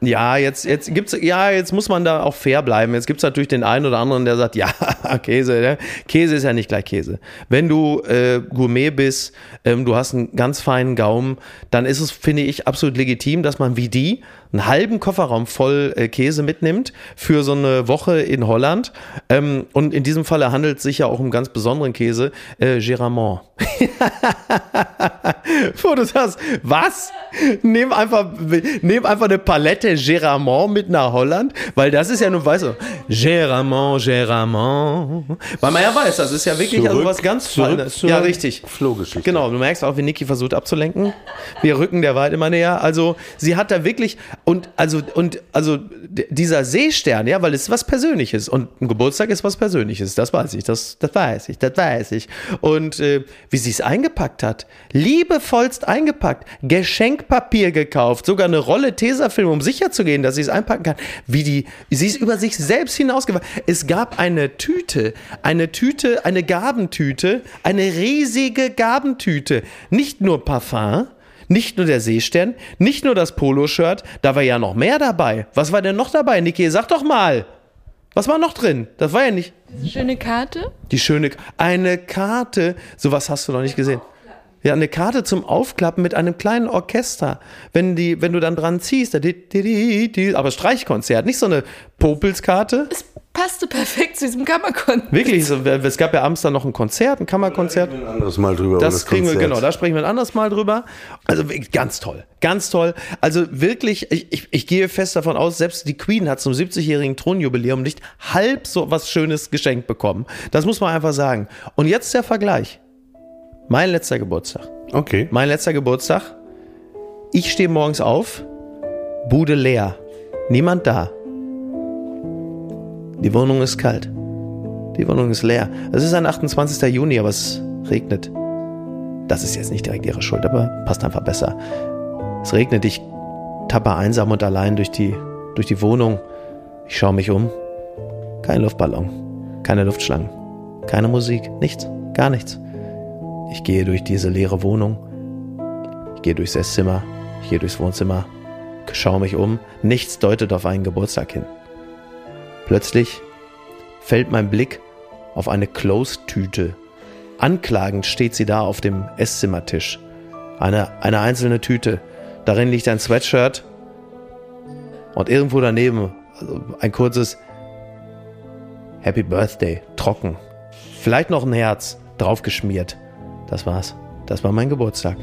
ja, jetzt, jetzt gibt's, ja, jetzt muss man da auch fair bleiben. Jetzt gibt's natürlich den einen oder anderen, der sagt, ja, Käse, ne? Käse ist ja nicht gleich Käse. Wenn du äh, Gourmet bist, ähm, du hast einen ganz feinen Gaumen, dann ist es, finde ich, absolut legitim, dass man wie die einen halben Kofferraum voll äh, Käse mitnimmt für so eine Woche in Holland. Ähm, und in diesem Falle handelt es sich ja auch um ganz besonderen Käse, äh, Géramont. Wo du sagst, was? Nehm einfach, nehm einfach eine Palette Géramont mit nach Holland, weil das ist ja nun, weißt du, Géramont, Géramont. Weil man ja weiß, das ist ja wirklich also Zurück- was ganz zurück Ja, richtig. Flohgeschichte. Genau, du merkst auch, wie Niki versucht abzulenken. Wir rücken der Wahrheit immer näher. Also, sie hat da wirklich, und, also, und, also, dieser Seestern, ja, weil es was Persönliches und ein Geburtstag ist was Persönliches. Das weiß ich, das, das weiß ich, das weiß ich. Und, äh, wie sie es eingepackt hat, liebevollst eingepackt. eingepackt, Geschenkpapier gekauft, sogar eine Rolle Tesafilm, um sicher zu gehen, dass sie es einpacken kann. Wie die, sie ist über sich selbst hinausgewachsen. Es gab eine Tüte, eine Tüte, eine Gabentüte, eine riesige Gabentüte. Nicht nur Parfum, nicht nur der Seestern, nicht nur das Poloshirt, da war ja noch mehr dabei. Was war denn noch dabei, Niki? Sag doch mal. Was war noch drin? Das war ja nicht. Schöne Karte. Die schöne, eine Karte, sowas hast du noch nicht gesehen. Ja, eine Karte zum Aufklappen mit einem kleinen Orchester. Wenn, die, wenn du dann dran ziehst, da, di, di, di, aber Streichkonzert, nicht so eine Popelskarte. Es passte perfekt zu diesem Kammerkonzert. Wirklich, so, es gab ja abends dann noch ein Konzert, ein Kammerkonzert. Ein anderes Mal drüber. Das, das kriegen wir, genau, da sprechen wir ein anderes Mal drüber. Also ganz toll, ganz toll. Also wirklich, ich, ich, ich gehe fest davon aus, selbst die Queen hat zum 70-jährigen Thronjubiläum nicht halb so was Schönes geschenkt bekommen. Das muss man einfach sagen. Und jetzt der Vergleich. Mein letzter Geburtstag. Okay. Mein letzter Geburtstag. Ich stehe morgens auf, Bude leer, niemand da. Die Wohnung ist kalt. Die Wohnung ist leer. Es ist ein 28. Juni, aber es regnet. Das ist jetzt nicht direkt ihre Schuld, aber passt einfach besser. Es regnet, ich tappe einsam und allein durch die, durch die Wohnung. Ich schaue mich um. Kein Luftballon, keine Luftschlangen, keine Musik, nichts, gar nichts. Ich gehe durch diese leere Wohnung. Ich gehe durchs Esszimmer, ich gehe durchs Wohnzimmer, schaue mich um. Nichts deutet auf einen Geburtstag hin. Plötzlich fällt mein Blick auf eine Close-Tüte. Anklagend steht sie da auf dem Esszimmertisch. Eine, eine einzelne Tüte. Darin liegt ein Sweatshirt und irgendwo daneben also ein kurzes Happy Birthday, trocken. Vielleicht noch ein Herz, draufgeschmiert. Das war's. Das war mein Geburtstag.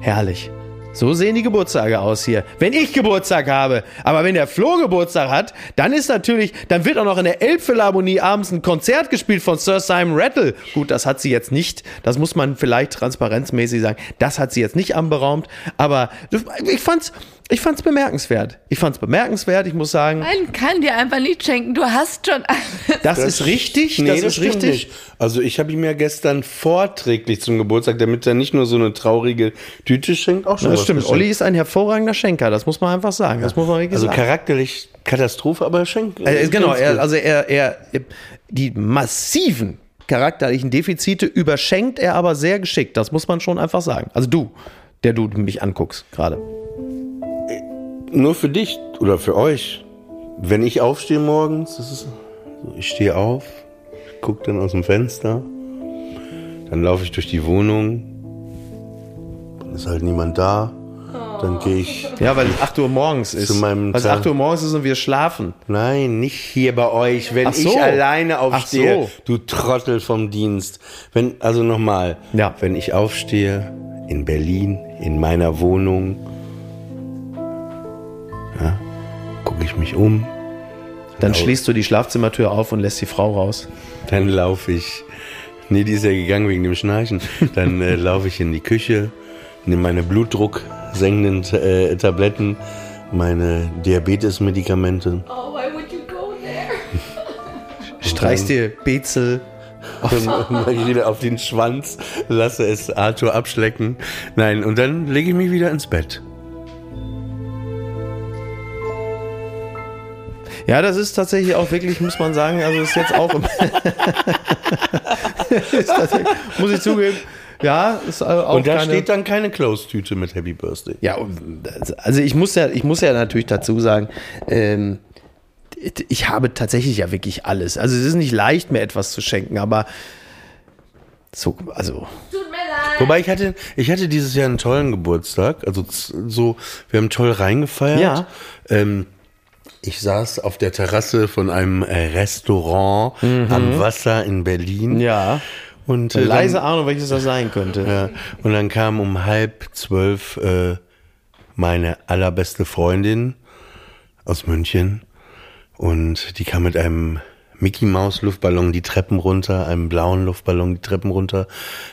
Herrlich. So sehen die Geburtstage aus hier. Wenn ich Geburtstag habe, aber wenn der Flo Geburtstag hat, dann ist natürlich, dann wird auch noch in der Elbphilharmonie abends ein Konzert gespielt von Sir Simon Rattle. Gut, das hat sie jetzt nicht, das muss man vielleicht transparenzmäßig sagen, das hat sie jetzt nicht anberaumt, aber ich fand's, ich fand's bemerkenswert. Ich fand's bemerkenswert, ich muss sagen, Man kann dir einfach nicht schenken. Du hast schon alles. das, ist richtig, Nee, das, das, ist richtig. nicht. Also ich habe ihm ja gestern vorträglich zum Geburtstag, damit er nicht nur so eine traurige Tüte schenkt, auch schon Das was stimmt. Olli ist ein hervorragender Schenker, das muss man einfach sagen. Das muss man wirklich Also sagen. charakterlich Katastrophe, aber er schenkt. Äh, genau, er, also er, er, die massiven charakterlichen Defizite überschenkt er aber sehr geschickt. Das muss man schon einfach sagen. Also du, der du mich anguckst gerade. Nur für dich oder für euch. Wenn ich aufstehe morgens, das ist so, ich stehe auf, gucke dann aus dem Fenster, dann laufe ich durch die Wohnung, dann ist halt niemand da, dann gehe ich, Ja, weil 8 Uhr morgens ist. Zu meinem weil es Tag. 8 Uhr morgens ist und wir schlafen. nein, nicht hier bei euch, wenn Ach so. ich alleine aufstehe, Ach so. du Trottel vom Dienst. Wenn, also nochmal, Ja. wenn ich aufstehe in Berlin, in meiner Wohnung, ja, gucke ich mich um, Dann schließt du die Schlafzimmertür auf und lässt die Frau raus. Dann laufe ich, nee, die ist ja gegangen wegen dem Schnarchen. Dann äh, laufe ich in die Küche, nehme meine blutdrucksenkenden äh, Tabletten, meine Diabetesmedikamente Oh, why would you go there? Streichst dir Bezel. wieder auf den Schwanz, lasse es Arthur abschlecken. Nein, und dann lege ich mich wieder ins Bett. Ja, das ist tatsächlich auch wirklich, muss man sagen, also ist jetzt auch. muss ich zugeben. Ja, ist auch Und da keine, steht dann keine Close-Tüte mit Happy Birthday. Ja, also ich muss ja, ich muss ja natürlich dazu sagen, ähm, ich habe tatsächlich ja wirklich alles. Also es ist nicht leicht, mir etwas zu schenken, aber so, also Tut mir leid. Wobei ich hatte, ich hatte dieses Jahr einen tollen Geburtstag. Also so, wir haben toll reingefeiert. Ja. Ähm, ich saß auf der Terrasse von einem äh, Restaurant am Wasser in Berlin. Mhm. ja, Und, äh, leise dann, Ahnung, welches das sein könnte. ja, und dann kam um halb zwölf äh, meine allerbeste Freundin aus München. Und die kam mit einem Mickey Maus Luftballon die Treppen runter, einem blauen Luftballon die Treppen runter.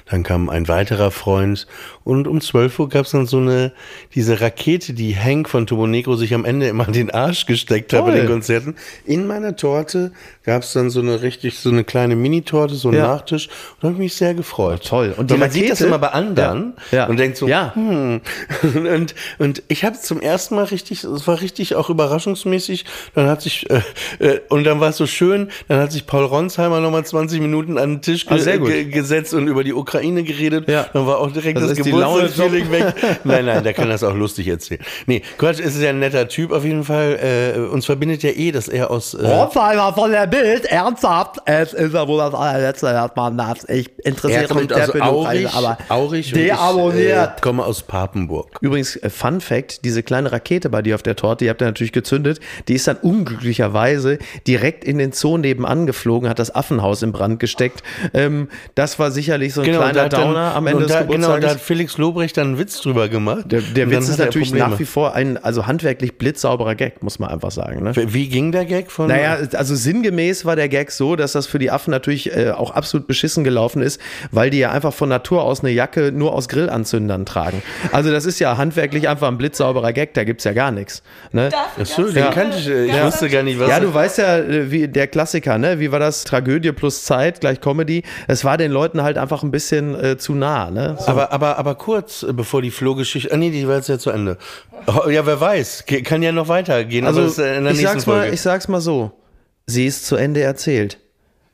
Dann kam ein weiterer Freund und um 12 Uhr gab es dann so eine, diese Rakete, die Hank von Turbo Negro sich am Ende immer in den Arsch gesteckt hat bei den Konzerten. In meiner Torte gab es dann so eine richtig, so eine kleine Mini-Torte, so einen Ja. Nachtisch. Und da habe ich mich sehr gefreut. toll. Und Und man sieht das Rakete- immer bei anderen Ja. Ja. und denkt so, Ja. hm. Und, und ich habe zum ersten Mal richtig, es war richtig auch überraschungsmäßig. Dann hat sich, äh, äh, und dann war es so schön, dann hat sich Paul Ronsheimer nochmal 20 Minuten an den Tisch Ah, ge gesetzt und über die Ukraine geredet. Ja. Dann war auch direkt Das das, Geburtstagsfeeling weg. Nein, nein, der kann das auch lustig erzählen. Nee, Quatsch, es ist ja ein netter Typ auf jeden Fall. Äh, uns verbindet ja eh, dass er aus... Äh, Rotzheimer von der Bild, ernsthaft, es ist ja wohl das allerletzte, dass man das. Ich er interessiere mich für die Aurich, aber Aurich und ich äh, deabonniert. komme aus Papenburg. Übrigens, äh, Fun Fact, diese kleine Rakete bei dir auf der Torte, die habt ihr natürlich gezündet, die ist dann unglücklicherweise direkt in den Nebenan geflogen, hat das Affenhaus in Brand gesteckt. Ähm, das war sicherlich so ein und kleiner da hat dann- Downer am Ende und da, des Genau, da hat Felix Lobrecht dann einen Witz drüber gemacht. der der Witz ist natürlich nach wie vor ein, also handwerklich blitzsauberer Gag, muss man einfach sagen. Ne? Wie ging der Gag von? Naja, also sinngemäß war der Gag so, dass das für die Affen natürlich äh, auch absolut beschissen gelaufen ist, weil die ja einfach von Natur aus eine Jacke nur aus Grillanzündern tragen. Also das ist ja handwerklich einfach ein blitzsauberer Gag, da gibt's ja gar nichts. Ne? Ach so, den kannte ich. äh, Ich Ja. wusste gar nicht, was. Ja, du weißt ja, äh, wie der Klassiker, ne? Wie war das? Tragödie plus Zeit gleich Comedy. Es war den Leuten halt einfach ein bisschen äh, zu nah, ne? So. aber, aber, aber kurz, äh, bevor die Flohgeschichte. Ah, nee, die war jetzt ja zu Ende. Oh, Ja, wer weiß. Kann ja noch weitergehen. Also, ist äh, in der ich, sag's mal, Folge. ich sag's mal so. Sie ist zu Ende erzählt.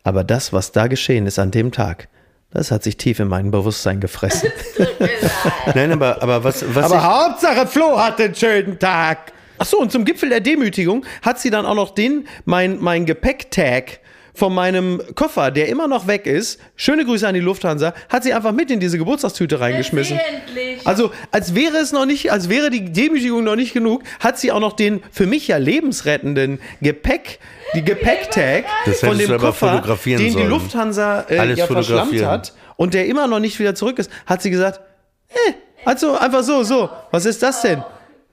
Aber das, was da geschehen ist an dem Tag, das hat sich tief in mein Bewusstsein gefressen. Nein, aber, aber was, was Aber ich, Hauptsache Flo hat einen schönen Tag. Ach so, und zum Gipfel der Demütigung hat sie dann auch noch den, mein, mein Gepäcktag von meinem Koffer, der immer noch weg ist, schöne Grüße an die Lufthansa, hat sie einfach mit in diese Geburtstagstüte reingeschmissen. Endlich. Also, als wäre es noch nicht, als wäre die Demütigung noch nicht genug, hat sie auch noch den für mich ja lebensrettenden Gepäck, die Gepäcktag von dem Koffer, fotografieren den die sollen. Lufthansa äh, Alles ja verschlammt hat und der immer noch nicht wieder zurück ist, hat sie gesagt, äh, also einfach so, so, was ist das denn?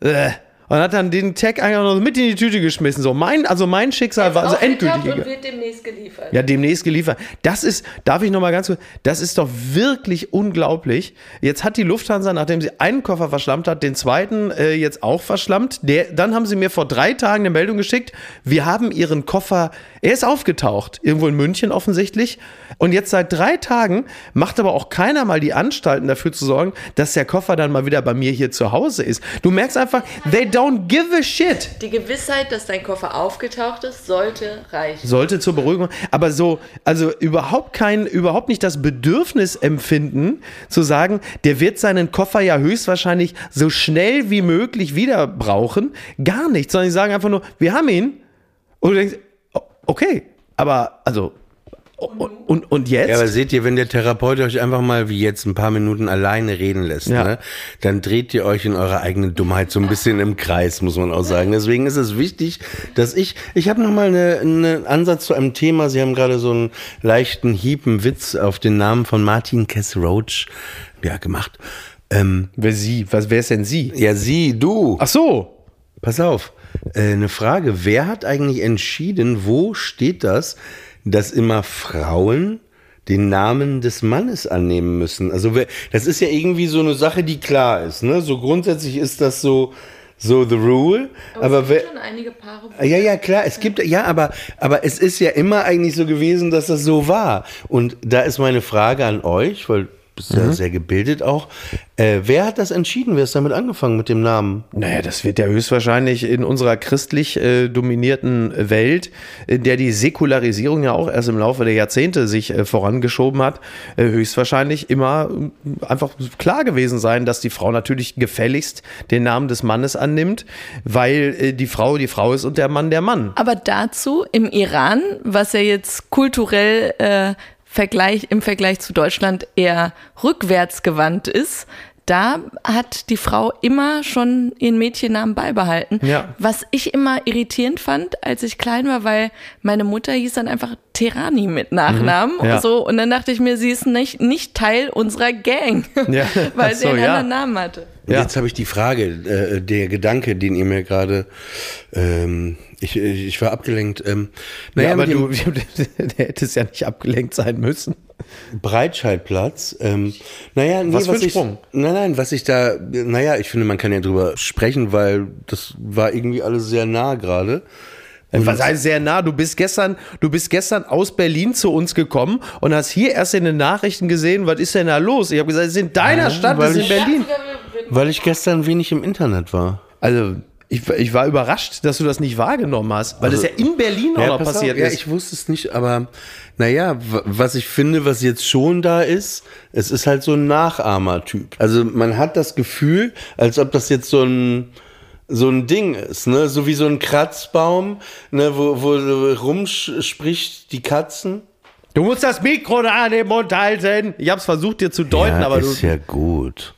Äh. Und hat dann den Tag einfach noch mit in die Tüte geschmissen. So mein, also mein Schicksal war also endgültig. und wird demnächst geliefert. Ja, demnächst geliefert. Das ist, darf ich noch mal ganz kurz, das ist doch wirklich unglaublich. Jetzt hat die Lufthansa, nachdem sie einen Koffer verschlammt hat, den zweiten äh, jetzt auch verschlammt. Der, dann haben sie mir vor drei Tagen eine Meldung geschickt, wir haben ihren Koffer, er ist aufgetaucht, irgendwo in München offensichtlich. Und jetzt seit drei Tagen macht aber auch keiner mal die Anstalten dafür zu sorgen, dass der Koffer dann mal wieder bei mir hier zu Hause ist. Du merkst einfach, they don't give a shit. Die Gewissheit, dass dein Koffer aufgetaucht ist, sollte reichen. Sollte zur Beruhigung. Aber so, also überhaupt kein, überhaupt nicht das Bedürfnis empfinden, zu sagen, der wird seinen Koffer ja höchstwahrscheinlich so schnell wie möglich wieder brauchen. Gar nicht, sondern die sagen einfach nur, wir haben ihn. Und du denkst, o- okay, aber also, und, und, und jetzt? Ja, aber seht ihr, wenn der Therapeut euch einfach mal wie jetzt ein paar Minuten alleine reden lässt, Ja. ne, dann dreht ihr euch in eurer eigenen Dummheit so ein bisschen im Kreis, muss man auch sagen. Deswegen ist es wichtig, dass ich, ich habe nochmal eine, einen Ansatz zu einem Thema. Sie haben gerade so einen leichten Hieb, einen Witz auf den Namen von Martin Kess Roach ja, gemacht. Ähm, wer sie? Was, wer ist denn sie? ja, sie, du. Ach so. Pass auf, äh, eine Frage. Wer hat eigentlich entschieden, wo steht das, dass immer Frauen den Namen des Mannes annehmen müssen? Also das ist ja irgendwie so eine Sache, die klar ist. Ne? So grundsätzlich ist das so, so the rule. Aber, es wer, gibt schon einige Paare, wo ja, ja, klar, es gibt, ja, aber, aber es ist ja immer eigentlich so gewesen, dass das so war. Und da ist meine Frage an euch, weil bist ja sehr gebildet auch. Äh, wer hat das entschieden? Wer ist damit angefangen mit dem Namen? Naja, das wird ja höchstwahrscheinlich in unserer christlich äh, dominierten Welt, in der die Säkularisierung ja auch erst im Laufe der Jahrzehnte sich äh, vorangeschoben hat, äh, höchstwahrscheinlich immer äh, einfach klar gewesen sein, dass die Frau natürlich gefälligst den Namen des Mannes annimmt, weil äh, die Frau die Frau ist und der Mann der Mann. Aber dazu im Iran, was ja jetzt kulturell äh, Vergleich, im Vergleich zu Deutschland eher rückwärtsgewandt ist, da hat die Frau immer schon ihren Mädchennamen beibehalten. Ja. Was ich immer irritierend fand, als ich klein war, weil meine Mutter hieß dann einfach Terani mit Nachnamen Mhm. Ja. und so. Und dann dachte ich mir, sie ist nicht, nicht Teil unserer Gang, Ja. weil Ach sie so, einen anderen Namen hatte. Und Ja. Jetzt habe ich die Frage, äh, der Gedanke, den ihr mir gerade, ähm, ich, ich war abgelenkt. Ähm, naja, Ja, aber du, dem der hätte es ja nicht abgelenkt sein müssen. Breitscheidplatz. Ähm, naja, nee, Was für ein ich, Sprung? Nein, nein, was ich da, naja, ich finde, man kann ja drüber sprechen, weil das war irgendwie alles sehr nah gerade. Was heißt sehr nah? Du bist gestern, du bist gestern aus Berlin zu uns gekommen und hast hier erst in den Nachrichten gesehen, was ist denn da los? Ich habe gesagt, es ist in deiner Stadt, weil es ist in ich- Berlin. Weil ich gestern wenig im Internet war. Also, ich, ich war überrascht, dass du das nicht wahrgenommen hast, weil das ja in Berlin auch noch pass auf, passiert ja, ist. ich wusste es nicht, aber naja, was ich finde, was jetzt schon da ist, es ist halt so ein Nachahmertyp. Also man hat das Gefühl, als ob das jetzt so ein so ein Ding ist, ne, so wie so ein Kratzbaum, ne, wo, wo rumspricht die Katzen. du musst das Mikro da an den Mund halten. Ich habe es versucht dir zu deuten, ja, aber du. ist ja gut.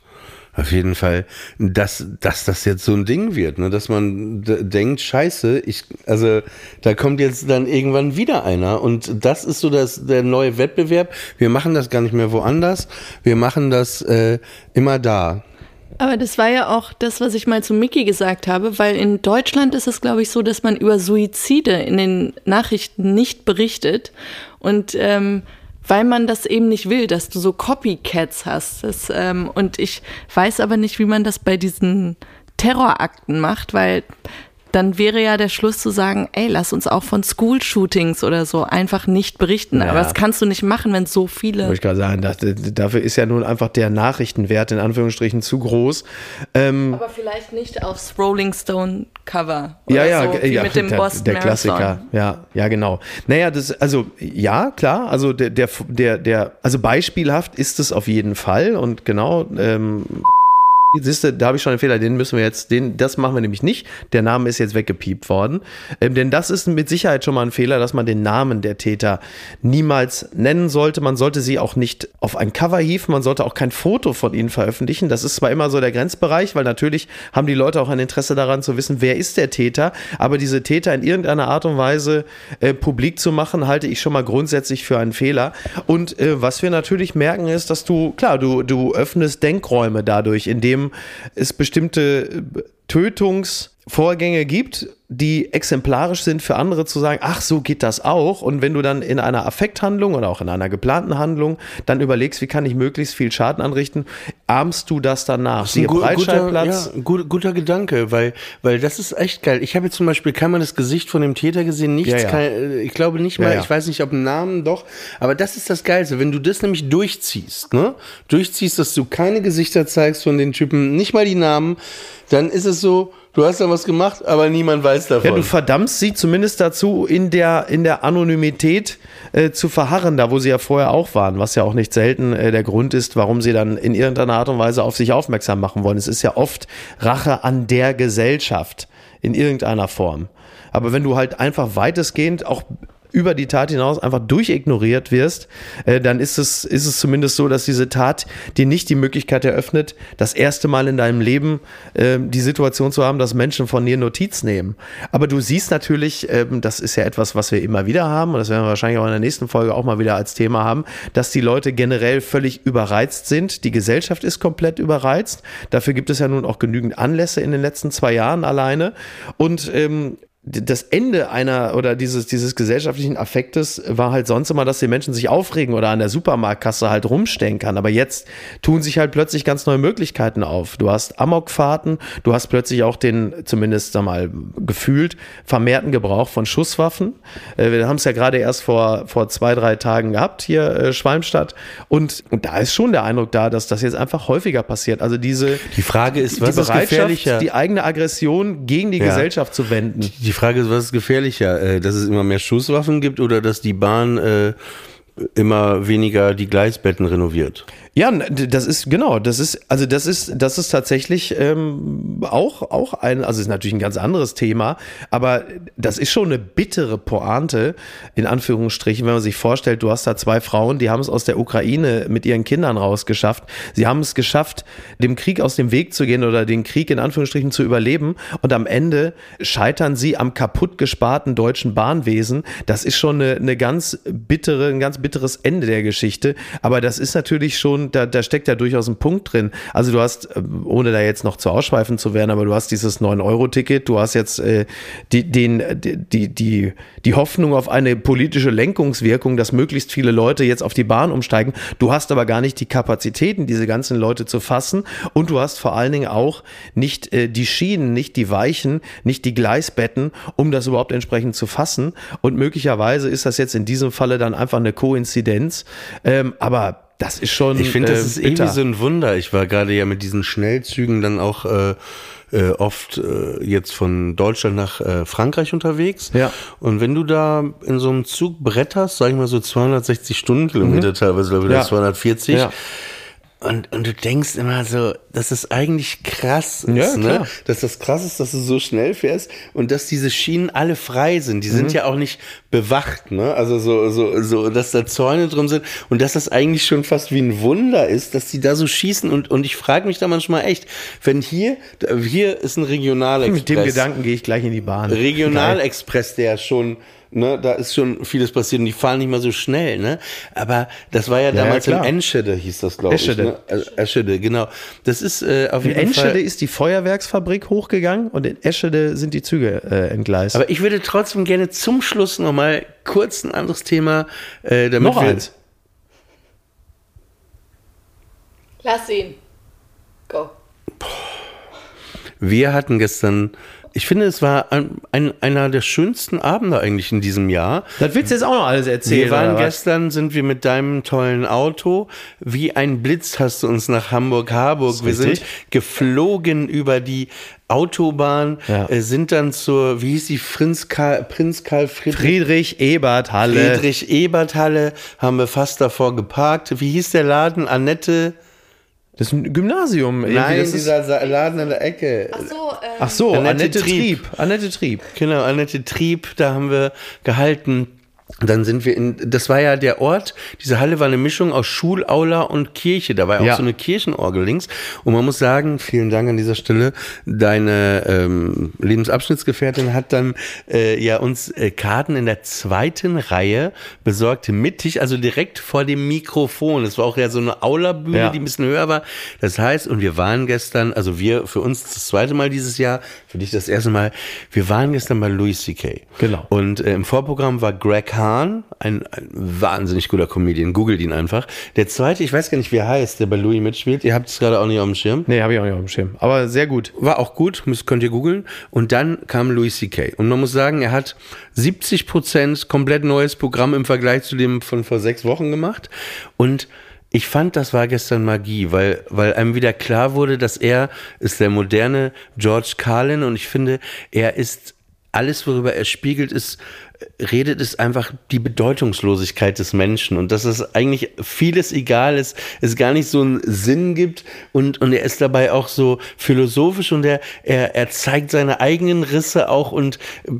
Auf jeden Fall, dass, dass das jetzt so ein Ding wird, ne? dass man denkt, scheiße, ich, also da kommt jetzt dann irgendwann wieder einer und das ist so das, der neue Wettbewerb. Wir machen das gar nicht mehr woanders, wir machen das äh, immer da. Aber das war ja auch das, was ich mal zu Mickey gesagt habe, weil in Deutschland ist es, glaube ich, so, dass man über Suizide in den Nachrichten nicht berichtet. Und ähm, weil man das eben nicht will, dass du so Copycats hast. Das, ähm, und ich weiß aber nicht, wie man das bei diesen Terrorakten macht, weil dann wäre ja der Schluss zu sagen, ey, lass uns auch von School-Shootings oder so einfach nicht berichten. Aber Ja. das kannst du nicht machen, wenn so viele. Wollte ich gerade sagen, das, dafür ist ja nun einfach der Nachrichtenwert in Anführungsstrichen zu groß. Ähm, Aber vielleicht nicht aufs Rolling Stone Cover. ja, ja, so, ja, mit dem der, Boston der Marathon. Klassiker. Ja, ja, genau. Naja, das, also, ja, klar, also der, der, der, der, also beispielhaft ist es auf jeden Fall und genau, ähm, Siehste, da habe ich schon einen Fehler, den müssen wir jetzt, den, das machen wir nämlich nicht. Der Name ist jetzt weggepiept worden. Ähm, denn das ist mit Sicherheit schon mal ein Fehler, dass man den Namen der Täter niemals nennen sollte. Man sollte sie auch nicht auf ein Cover hieven, man sollte auch kein Foto von ihnen veröffentlichen. Das ist zwar immer so der Grenzbereich, weil natürlich haben die Leute auch ein Interesse daran zu wissen, wer ist der Täter, aber diese Täter in irgendeiner Art und Weise äh, publik zu machen, halte ich schon mal grundsätzlich für einen Fehler. Und äh, was wir natürlich merken ist, dass du, klar, du, du öffnest Denkräume dadurch, indem es bestimmte äh, Tötungsvorgänge gibt, die exemplarisch sind für andere zu sagen, ach, so geht das auch. Und wenn du dann in einer Affekthandlung oder auch in einer geplanten Handlung dann überlegst, wie kann ich möglichst viel Schaden anrichten, ahmst du das danach. Siehe gu- Breitscheidplatz. ja, gut, guter Gedanke, weil, weil das ist echt geil. Ich habe jetzt zum Beispiel kann man das Gesicht von dem Täter gesehen, nichts, Ja, ja. Kein, äh, ich glaube nicht mal, ich weiß nicht, ob Namen doch, aber das ist das Geilste, wenn du das nämlich durchziehst, ne? Durchziehst, dass du keine Gesichter zeigst von den Typen, nicht mal die Namen, dann ist es so, du hast da was gemacht, aber niemand weiß davon. Ja, du verdammst sie zumindest dazu, in der, in der Anonymität äh, zu verharren, da wo sie ja vorher auch waren, was ja auch nicht selten äh, der Grund ist, warum sie dann in irgendeiner Art und Weise auf sich aufmerksam machen wollen. Es ist ja oft Rache an der Gesellschaft in irgendeiner Form. Aber wenn du halt einfach weitestgehend auch über die Tat hinaus einfach durchignoriert wirst, äh, dann ist es, ist es zumindest so, dass diese Tat dir nicht die Möglichkeit eröffnet, das erste Mal in deinem Leben äh, die Situation zu haben, dass Menschen von dir Notiz nehmen. Aber du siehst natürlich, ähm, das ist ja etwas, was wir immer wieder haben, und das werden wir wahrscheinlich auch in der nächsten Folge auch mal wieder als Thema haben, dass die Leute generell völlig überreizt sind. Die Gesellschaft ist komplett überreizt. Dafür gibt es ja nun auch genügend Anlässe in den letzten zwei Jahren alleine. Und ähm, das Ende einer oder dieses, dieses gesellschaftlichen Affektes war halt sonst immer, dass die Menschen sich aufregen oder an der Supermarktkasse halt rumstänkern. Aber jetzt tun sich halt plötzlich ganz neue Möglichkeiten auf. Du hast Amokfahrten, du hast plötzlich auch den, zumindest sag mal, gefühlt vermehrten Gebrauch von Schusswaffen. Äh, Wir haben es ja gerade erst vor, vor zwei, drei Tagen gehabt, hier äh, Schwalmstadt. Und, und da ist schon der Eindruck da, dass das jetzt einfach häufiger passiert. Also diese die Frage ist, was die ist Bereitschaft, gefährlicher? die eigene Aggression gegen die Ja. Gesellschaft zu wenden. Die Frage ist, was ist gefährlicher? Äh, dass es immer mehr Schusswaffen gibt oder dass die Bahn äh, immer weniger die Gleisbetten renoviert? Ja, das ist genau, das ist also das ist das ist tatsächlich ähm, auch auch ein also ist natürlich ein ganz anderes Thema, aber das ist schon eine bittere Pointe in Anführungsstrichen, wenn man sich vorstellt, du hast da zwei Frauen, die haben es aus der Ukraine mit ihren Kindern rausgeschafft. Sie haben es geschafft, dem Krieg aus dem Weg zu gehen oder den Krieg in Anführungsstrichen zu überleben und am Ende scheitern sie am kaputt gesparten deutschen Bahnwesen. Das ist schon eine, eine ganz bittere, ein ganz bitteres Ende der Geschichte, aber das ist natürlich schon schon, da, da steckt ja durchaus ein Punkt drin. Also du hast, äh, ohne da jetzt noch zu ausschweifen zu werden, aber du hast dieses 9-Euro-Ticket, du hast jetzt äh, die, den, die, die, die Hoffnung auf eine politische Lenkungswirkung, dass möglichst viele Leute jetzt auf die Bahn umsteigen. Du hast aber gar nicht die Kapazitäten, diese ganzen Leute zu fassen. Und du hast vor allen Dingen auch nicht äh, die Schienen, nicht die Weichen, nicht die Gleisbetten, um das überhaupt entsprechend zu fassen. Und möglicherweise ist das jetzt in diesem Falle dann einfach eine Koinzidenz. Ähm, aber das ist schon. Ich finde, das äh, ist bitter. irgendwie so ein Wunder. Ich war gerade ja mit diesen Schnellzügen dann auch äh, äh, oft äh, jetzt von Deutschland nach äh, Frankreich unterwegs. Ja. Und wenn du da in so einem Zug bretterst, sag ich mal so 260 Stundenkilometer teilweise, glaube ich, Mhm. Ja. das 240. Ja. Und, und du denkst immer so, dass es eigentlich krass ist, Ja, ne? Dass das krass ist, dass du so schnell fährst und dass diese Schienen alle frei sind. Die Mhm. sind ja auch nicht bewacht, ne? Also so, so, so, dass da Zäune drin sind und dass das eigentlich schon fast wie ein Wunder ist, dass die da so schießen und, und ich frage mich da manchmal echt, wenn hier, hier ist ein Regionalexpress. Mit dem Gedanken gehe ich gleich in die Bahn. Regionalexpress, der schon, ne, da ist schon vieles passiert und die fahren nicht mal so schnell, ne? Aber das war ja, ja, damals in klar. Enschede, hieß das, glaube ich. Eschede. Ne? Äh, Eschede, genau. Das ist äh, auf In jeden Enschede Fall. ist die Feuerwerksfabrik hochgegangen und in Eschede sind die Züge äh, entgleist. Aber ich würde trotzdem gerne zum Schluss nochmal kurz ein anderes Thema, äh, damit noch wir, eins. Lass ihn. Go. Wir hatten gestern, ich finde, es war ein, ein, einer der schönsten Abende eigentlich in diesem Jahr. Das willst du jetzt auch noch alles erzählen. Wir waren gestern, sind wir mit deinem tollen Auto, wie ein Blitz hast du uns nach Hamburg-Harburg. Wir sind geflogen über die Autobahn, Ja. äh, sind dann zur, wie hieß die, Prinz Karl, Prinz Karl Friedrich, Friedrich Ebert Halle. Friedrich Ebert Halle, haben wir fast davor geparkt. Wie hieß der Laden? Annette? Das ist ein Gymnasium. irgendwie. Nein, das ist, dieser Sa- Laden an der Ecke. Ach so, äh, ach so, Annette Annette, Trieb. Trieb. Annette Trieb. Genau, Annette Trieb, da haben wir gehalten. Dann sind wir in, das war ja der Ort, diese Halle war eine Mischung aus Schulaula und Kirche. Da war ja auch so eine Kirchenorgel links. Und man muss sagen, vielen Dank an dieser Stelle, deine ähm, Lebensabschnittsgefährtin hat dann äh, ja uns äh, Karten in der zweiten Reihe besorgt, mittig, also direkt vor dem Mikrofon. Es war auch ja so eine Aula-Bühne, Ja. die ein bisschen höher war. Das heißt, und wir waren gestern, also wir, für uns das zweite Mal dieses Jahr, für dich das erste Mal, wir waren gestern bei Louis C.K. Genau. Und äh, im Vorprogramm war Greg Hahn, ein, ein wahnsinnig guter Comedian, googelt ihn einfach. Der zweite, ich weiß gar nicht, wie er heißt, der bei Louis mitspielt, ihr habt es gerade auch nicht auf dem Schirm. Nee, habe ich auch nicht auf dem Schirm. Aber sehr gut. War auch gut, müsst, könnt ihr googeln. Und dann kam Louis C.K. Und man muss sagen, er hat 70 Prozent komplett neues Programm im Vergleich zu dem von vor sechs Wochen gemacht. Und ich fand, das war gestern Magie, weil, weil einem wieder klar wurde, dass er ist der moderne George Carlin und ich finde, er ist alles, worüber er spiegelt, ist, redet es einfach die Bedeutungslosigkeit des Menschen und dass es eigentlich vieles egal ist, es gar nicht so einen Sinn gibt und, und er ist dabei auch so philosophisch und er, er, er zeigt seine eigenen Risse auch und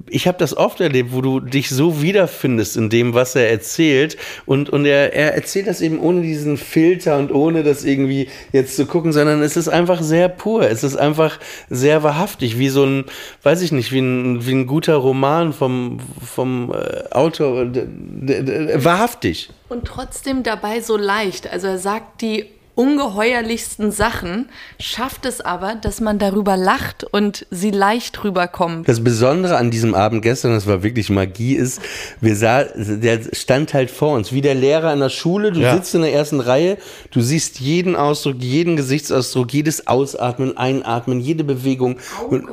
ich habe das oft erlebt, wo du dich so wiederfindest in dem, was er erzählt und, und er, er erzählt das eben ohne diesen Filter und ohne das irgendwie jetzt zu gucken, sondern es ist einfach sehr pur, es ist einfach sehr wahrhaftig, wie so ein, weiß ich nicht, wie ein, wie ein guter Roman vom, vom äh, Autor, wahrhaftig. Und trotzdem dabei so leicht. Also er sagt die ungeheuerlichsten Sachen, schafft es aber, dass man darüber lacht und sie leicht rüberkommt. Das Besondere an diesem Abend gestern, das war wirklich Magie, ist, wir sah, der stand halt vor uns, wie der Lehrer in der Schule, du Ja. sitzt in der ersten Reihe, du siehst jeden Ausdruck, jeden Gesichtsausdruck, jedes Ausatmen, Einatmen, jede Bewegung. Und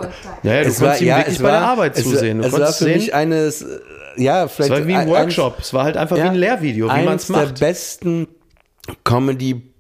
Ja, ja, du es war, ihm ja, wirklich es bei war, der Arbeit es, zusehen. Du Es war für sehen, mich eines, ja, es vielleicht war wie ein Workshop. Es war halt einfach wie ein Lehrvideo, wie man es macht. der besten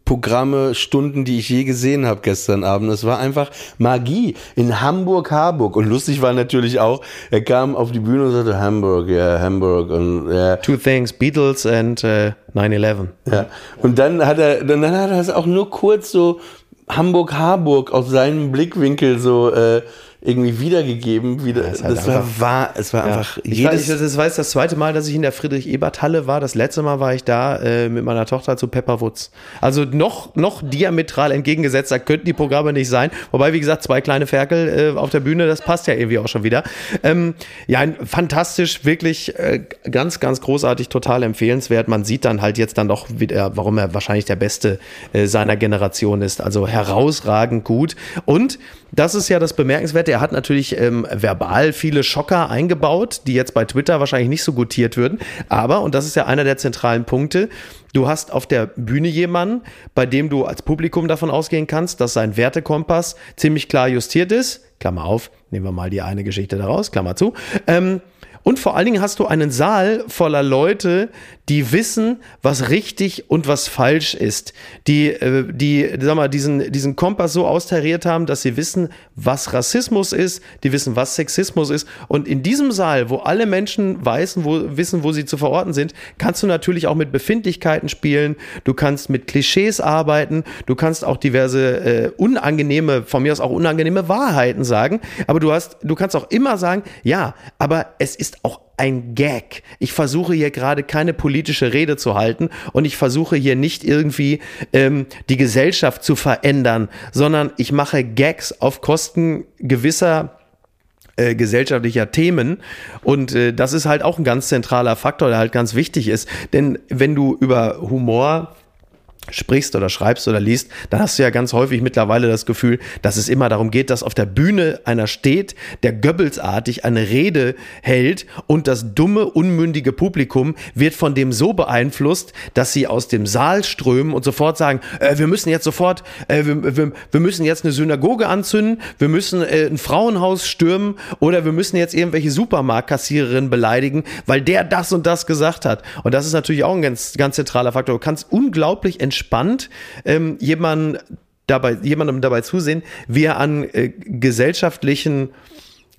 Comedy-Programme, Stunden, die ich je gesehen habe gestern Abend. Es war einfach Magie in Hamburg, Harburg. Und lustig war natürlich auch, er kam auf die Bühne und sagte Hamburg, ja, Hamburg. Und, ja, Two things, Beatles and äh, 9-11. ja. und dann hat er, dann, dann hat er es auch nur kurz so Hamburg, Harburg aus seinem Blickwinkel so äh, irgendwie wiedergegeben. Wieder. ist das halt war, einfach- wahr, es war einfach ich jedes. weiß, das war jetzt das zweite Mal, dass ich in der Friedrich-Ebert-Halle war. Das letzte Mal war ich da äh, mit meiner Tochter zu Pepper Woods. Also noch, noch diametral entgegengesetzt, da könnten die Programme nicht sein. Wobei, wie gesagt, zwei kleine Ferkel äh, auf der Bühne, das passt ja irgendwie auch schon wieder. Ähm, ja, fantastisch, wirklich äh, ganz, ganz großartig, total empfehlenswert. Man sieht dann halt jetzt dann doch wieder, warum er wahrscheinlich der Beste äh, seiner Generation ist. Also herausragend gut. Und das ist ja das Bemerkenswerte. Er hat natürlich ähm, verbal viele Schocker eingebaut, die jetzt bei Twitter wahrscheinlich nicht so gutiert würden. Aber, und das ist ja einer der zentralen Punkte, du hast auf der Bühne jemanden, bei dem du als Publikum davon ausgehen kannst, dass sein Wertekompass ziemlich klar justiert ist. Klammer auf, nehmen wir mal die eine Geschichte daraus, Klammer zu. Ähm, und vor allen Dingen hast du einen Saal voller Leute, die wissen, was richtig und was falsch ist. Die, äh, die sag mal, diesen, diesen Kompass so austariert haben, dass sie wissen, was Rassismus ist, die wissen, was Sexismus ist. Und in diesem Saal, wo alle Menschen weißen, wo, wissen, wo sie zu verorten sind, kannst du natürlich auch mit Befindlichkeiten spielen, du kannst mit Klischees arbeiten, du kannst auch diverse äh, unangenehme, von mir aus auch unangenehme Wahrheiten sagen, aber du hast, du kannst auch immer sagen, ja, aber es ist auch ein Gag. Ich versuche hier gerade keine politische Rede zu halten und ich versuche hier nicht irgendwie ähm, die Gesellschaft zu verändern, sondern ich mache Gags auf Kosten gewisser äh, gesellschaftlicher Themen. Und äh, das ist halt auch ein ganz zentraler Faktor, der halt ganz wichtig ist. Denn wenn du über Humor sprichst oder schreibst oder liest, dann hast du ja ganz häufig mittlerweile das Gefühl, dass es immer darum geht, dass auf der Bühne einer steht, der Goebbelsartig eine Rede hält und das dumme, unmündige Publikum wird von dem so beeinflusst, dass sie aus dem Saal strömen und sofort sagen, äh, wir müssen jetzt sofort, äh, wir, wir, wir müssen jetzt eine Synagoge anzünden, wir müssen äh, ein Frauenhaus stürmen oder wir müssen jetzt irgendwelche Supermarktkassiererinnen beleidigen, weil der das und das gesagt hat. Und das ist natürlich auch ein ganz, ganz zentraler Faktor. Du kannst unglaublich entspannt ähm, jemanden dabei, jemandem dabei zusehen, wie er an äh, gesellschaftlichen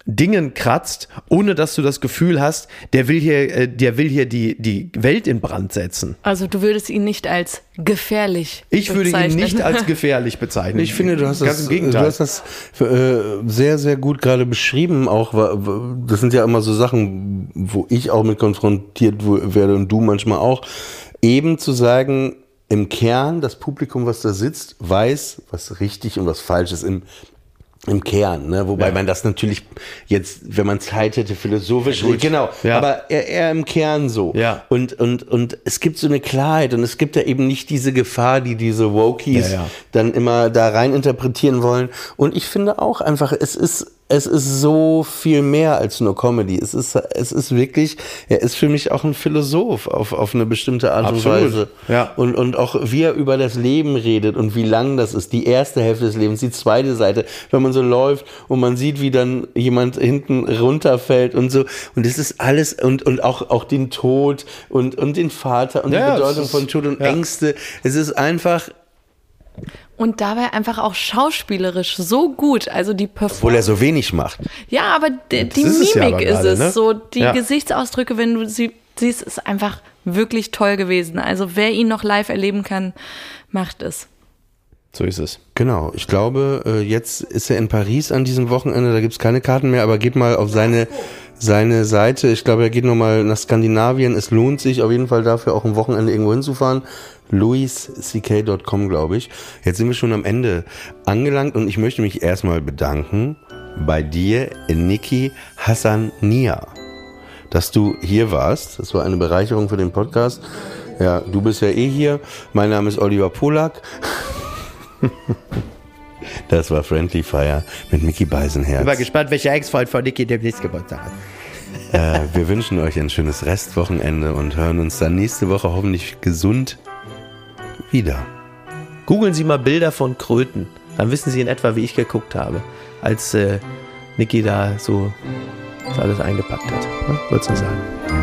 Dingen kratzt, ohne dass du das Gefühl hast, der will hier, äh, der will hier die, die Welt in Brand setzen. Also du würdest ihn nicht als gefährlich Ich würde ihn bezeichnen. nicht als gefährlich bezeichnen. Ich finde, du hast Ganz das, im du Gegenteil. hast das äh, sehr, sehr gut gerade beschrieben. Auch das sind ja immer so Sachen, wo ich auch mit konfrontiert werde und du manchmal auch. Eben zu sagen, im Kern, das Publikum, was da sitzt, weiß, was richtig und was falsch ist im im Kern, ne? wobei man das natürlich jetzt, wenn man Zeit hätte, philosophisch, genau, Ja. aber eher, eher im Kern so. Ja. Und, und, und es gibt so eine Klarheit und es gibt ja eben nicht diese Gefahr, die diese Wokies Ja, ja. dann immer da rein interpretieren wollen. Und ich finde auch einfach, es ist, es ist so viel mehr als nur Comedy. Es ist, es ist wirklich, er ist für mich auch ein Philosoph auf, auf eine bestimmte Art Absolut. und Weise. Ja. Und, und auch wie er über das Leben redet und wie lang das ist. Die erste Hälfte des Lebens, die zweite Seite, wenn man so läuft und man sieht, wie dann jemand hinten runterfällt und so. Und das ist alles und, und auch, auch den Tod und, und den Vater und Ja, die Bedeutung ist- von Tod und ja. Ängste. Es ist einfach, Und dabei einfach auch schauspielerisch so gut. Also die obwohl Performance. er so wenig macht. Ja, aber die, die ist es ja Mimik aber ist gerade, es. ne? So die Ja. Gesichtsausdrücke, wenn du sie siehst, ist einfach wirklich toll gewesen. Also wer ihn noch live erleben kann, macht es. So ist es. Genau, ich glaube, äh, jetzt ist er in Paris an diesem Wochenende, da gibt's keine Karten mehr, aber geht mal auf seine, seine Seite. Ich glaube, er geht nochmal nach Skandinavien. Es lohnt sich auf jeden Fall dafür auch ein Wochenende irgendwo hinzufahren. louisck.com, glaube ich. Jetzt sind wir schon am Ende angelangt und ich möchte mich erstmal bedanken bei dir, Niki Hassan Nia, dass du hier warst. Das war eine Bereicherung für den Podcast. Ja, du bist ja eh hier. Mein Name ist Oliver Polak. Das war Friendly Fire mit Mickey Ich bin Beisenherz. gespannt, welcher Ex-Freund von Niki demnächst Geburtstag hat. Äh, wir wünschen euch ein schönes Restwochenende und hören uns dann nächste Woche hoffentlich gesund wieder. Googeln Sie mal Bilder von Kröten. Dann wissen Sie in etwa, wie ich geguckt habe, als äh, Niki da so das alles eingepackt hat. Ne? Würdest du sagen?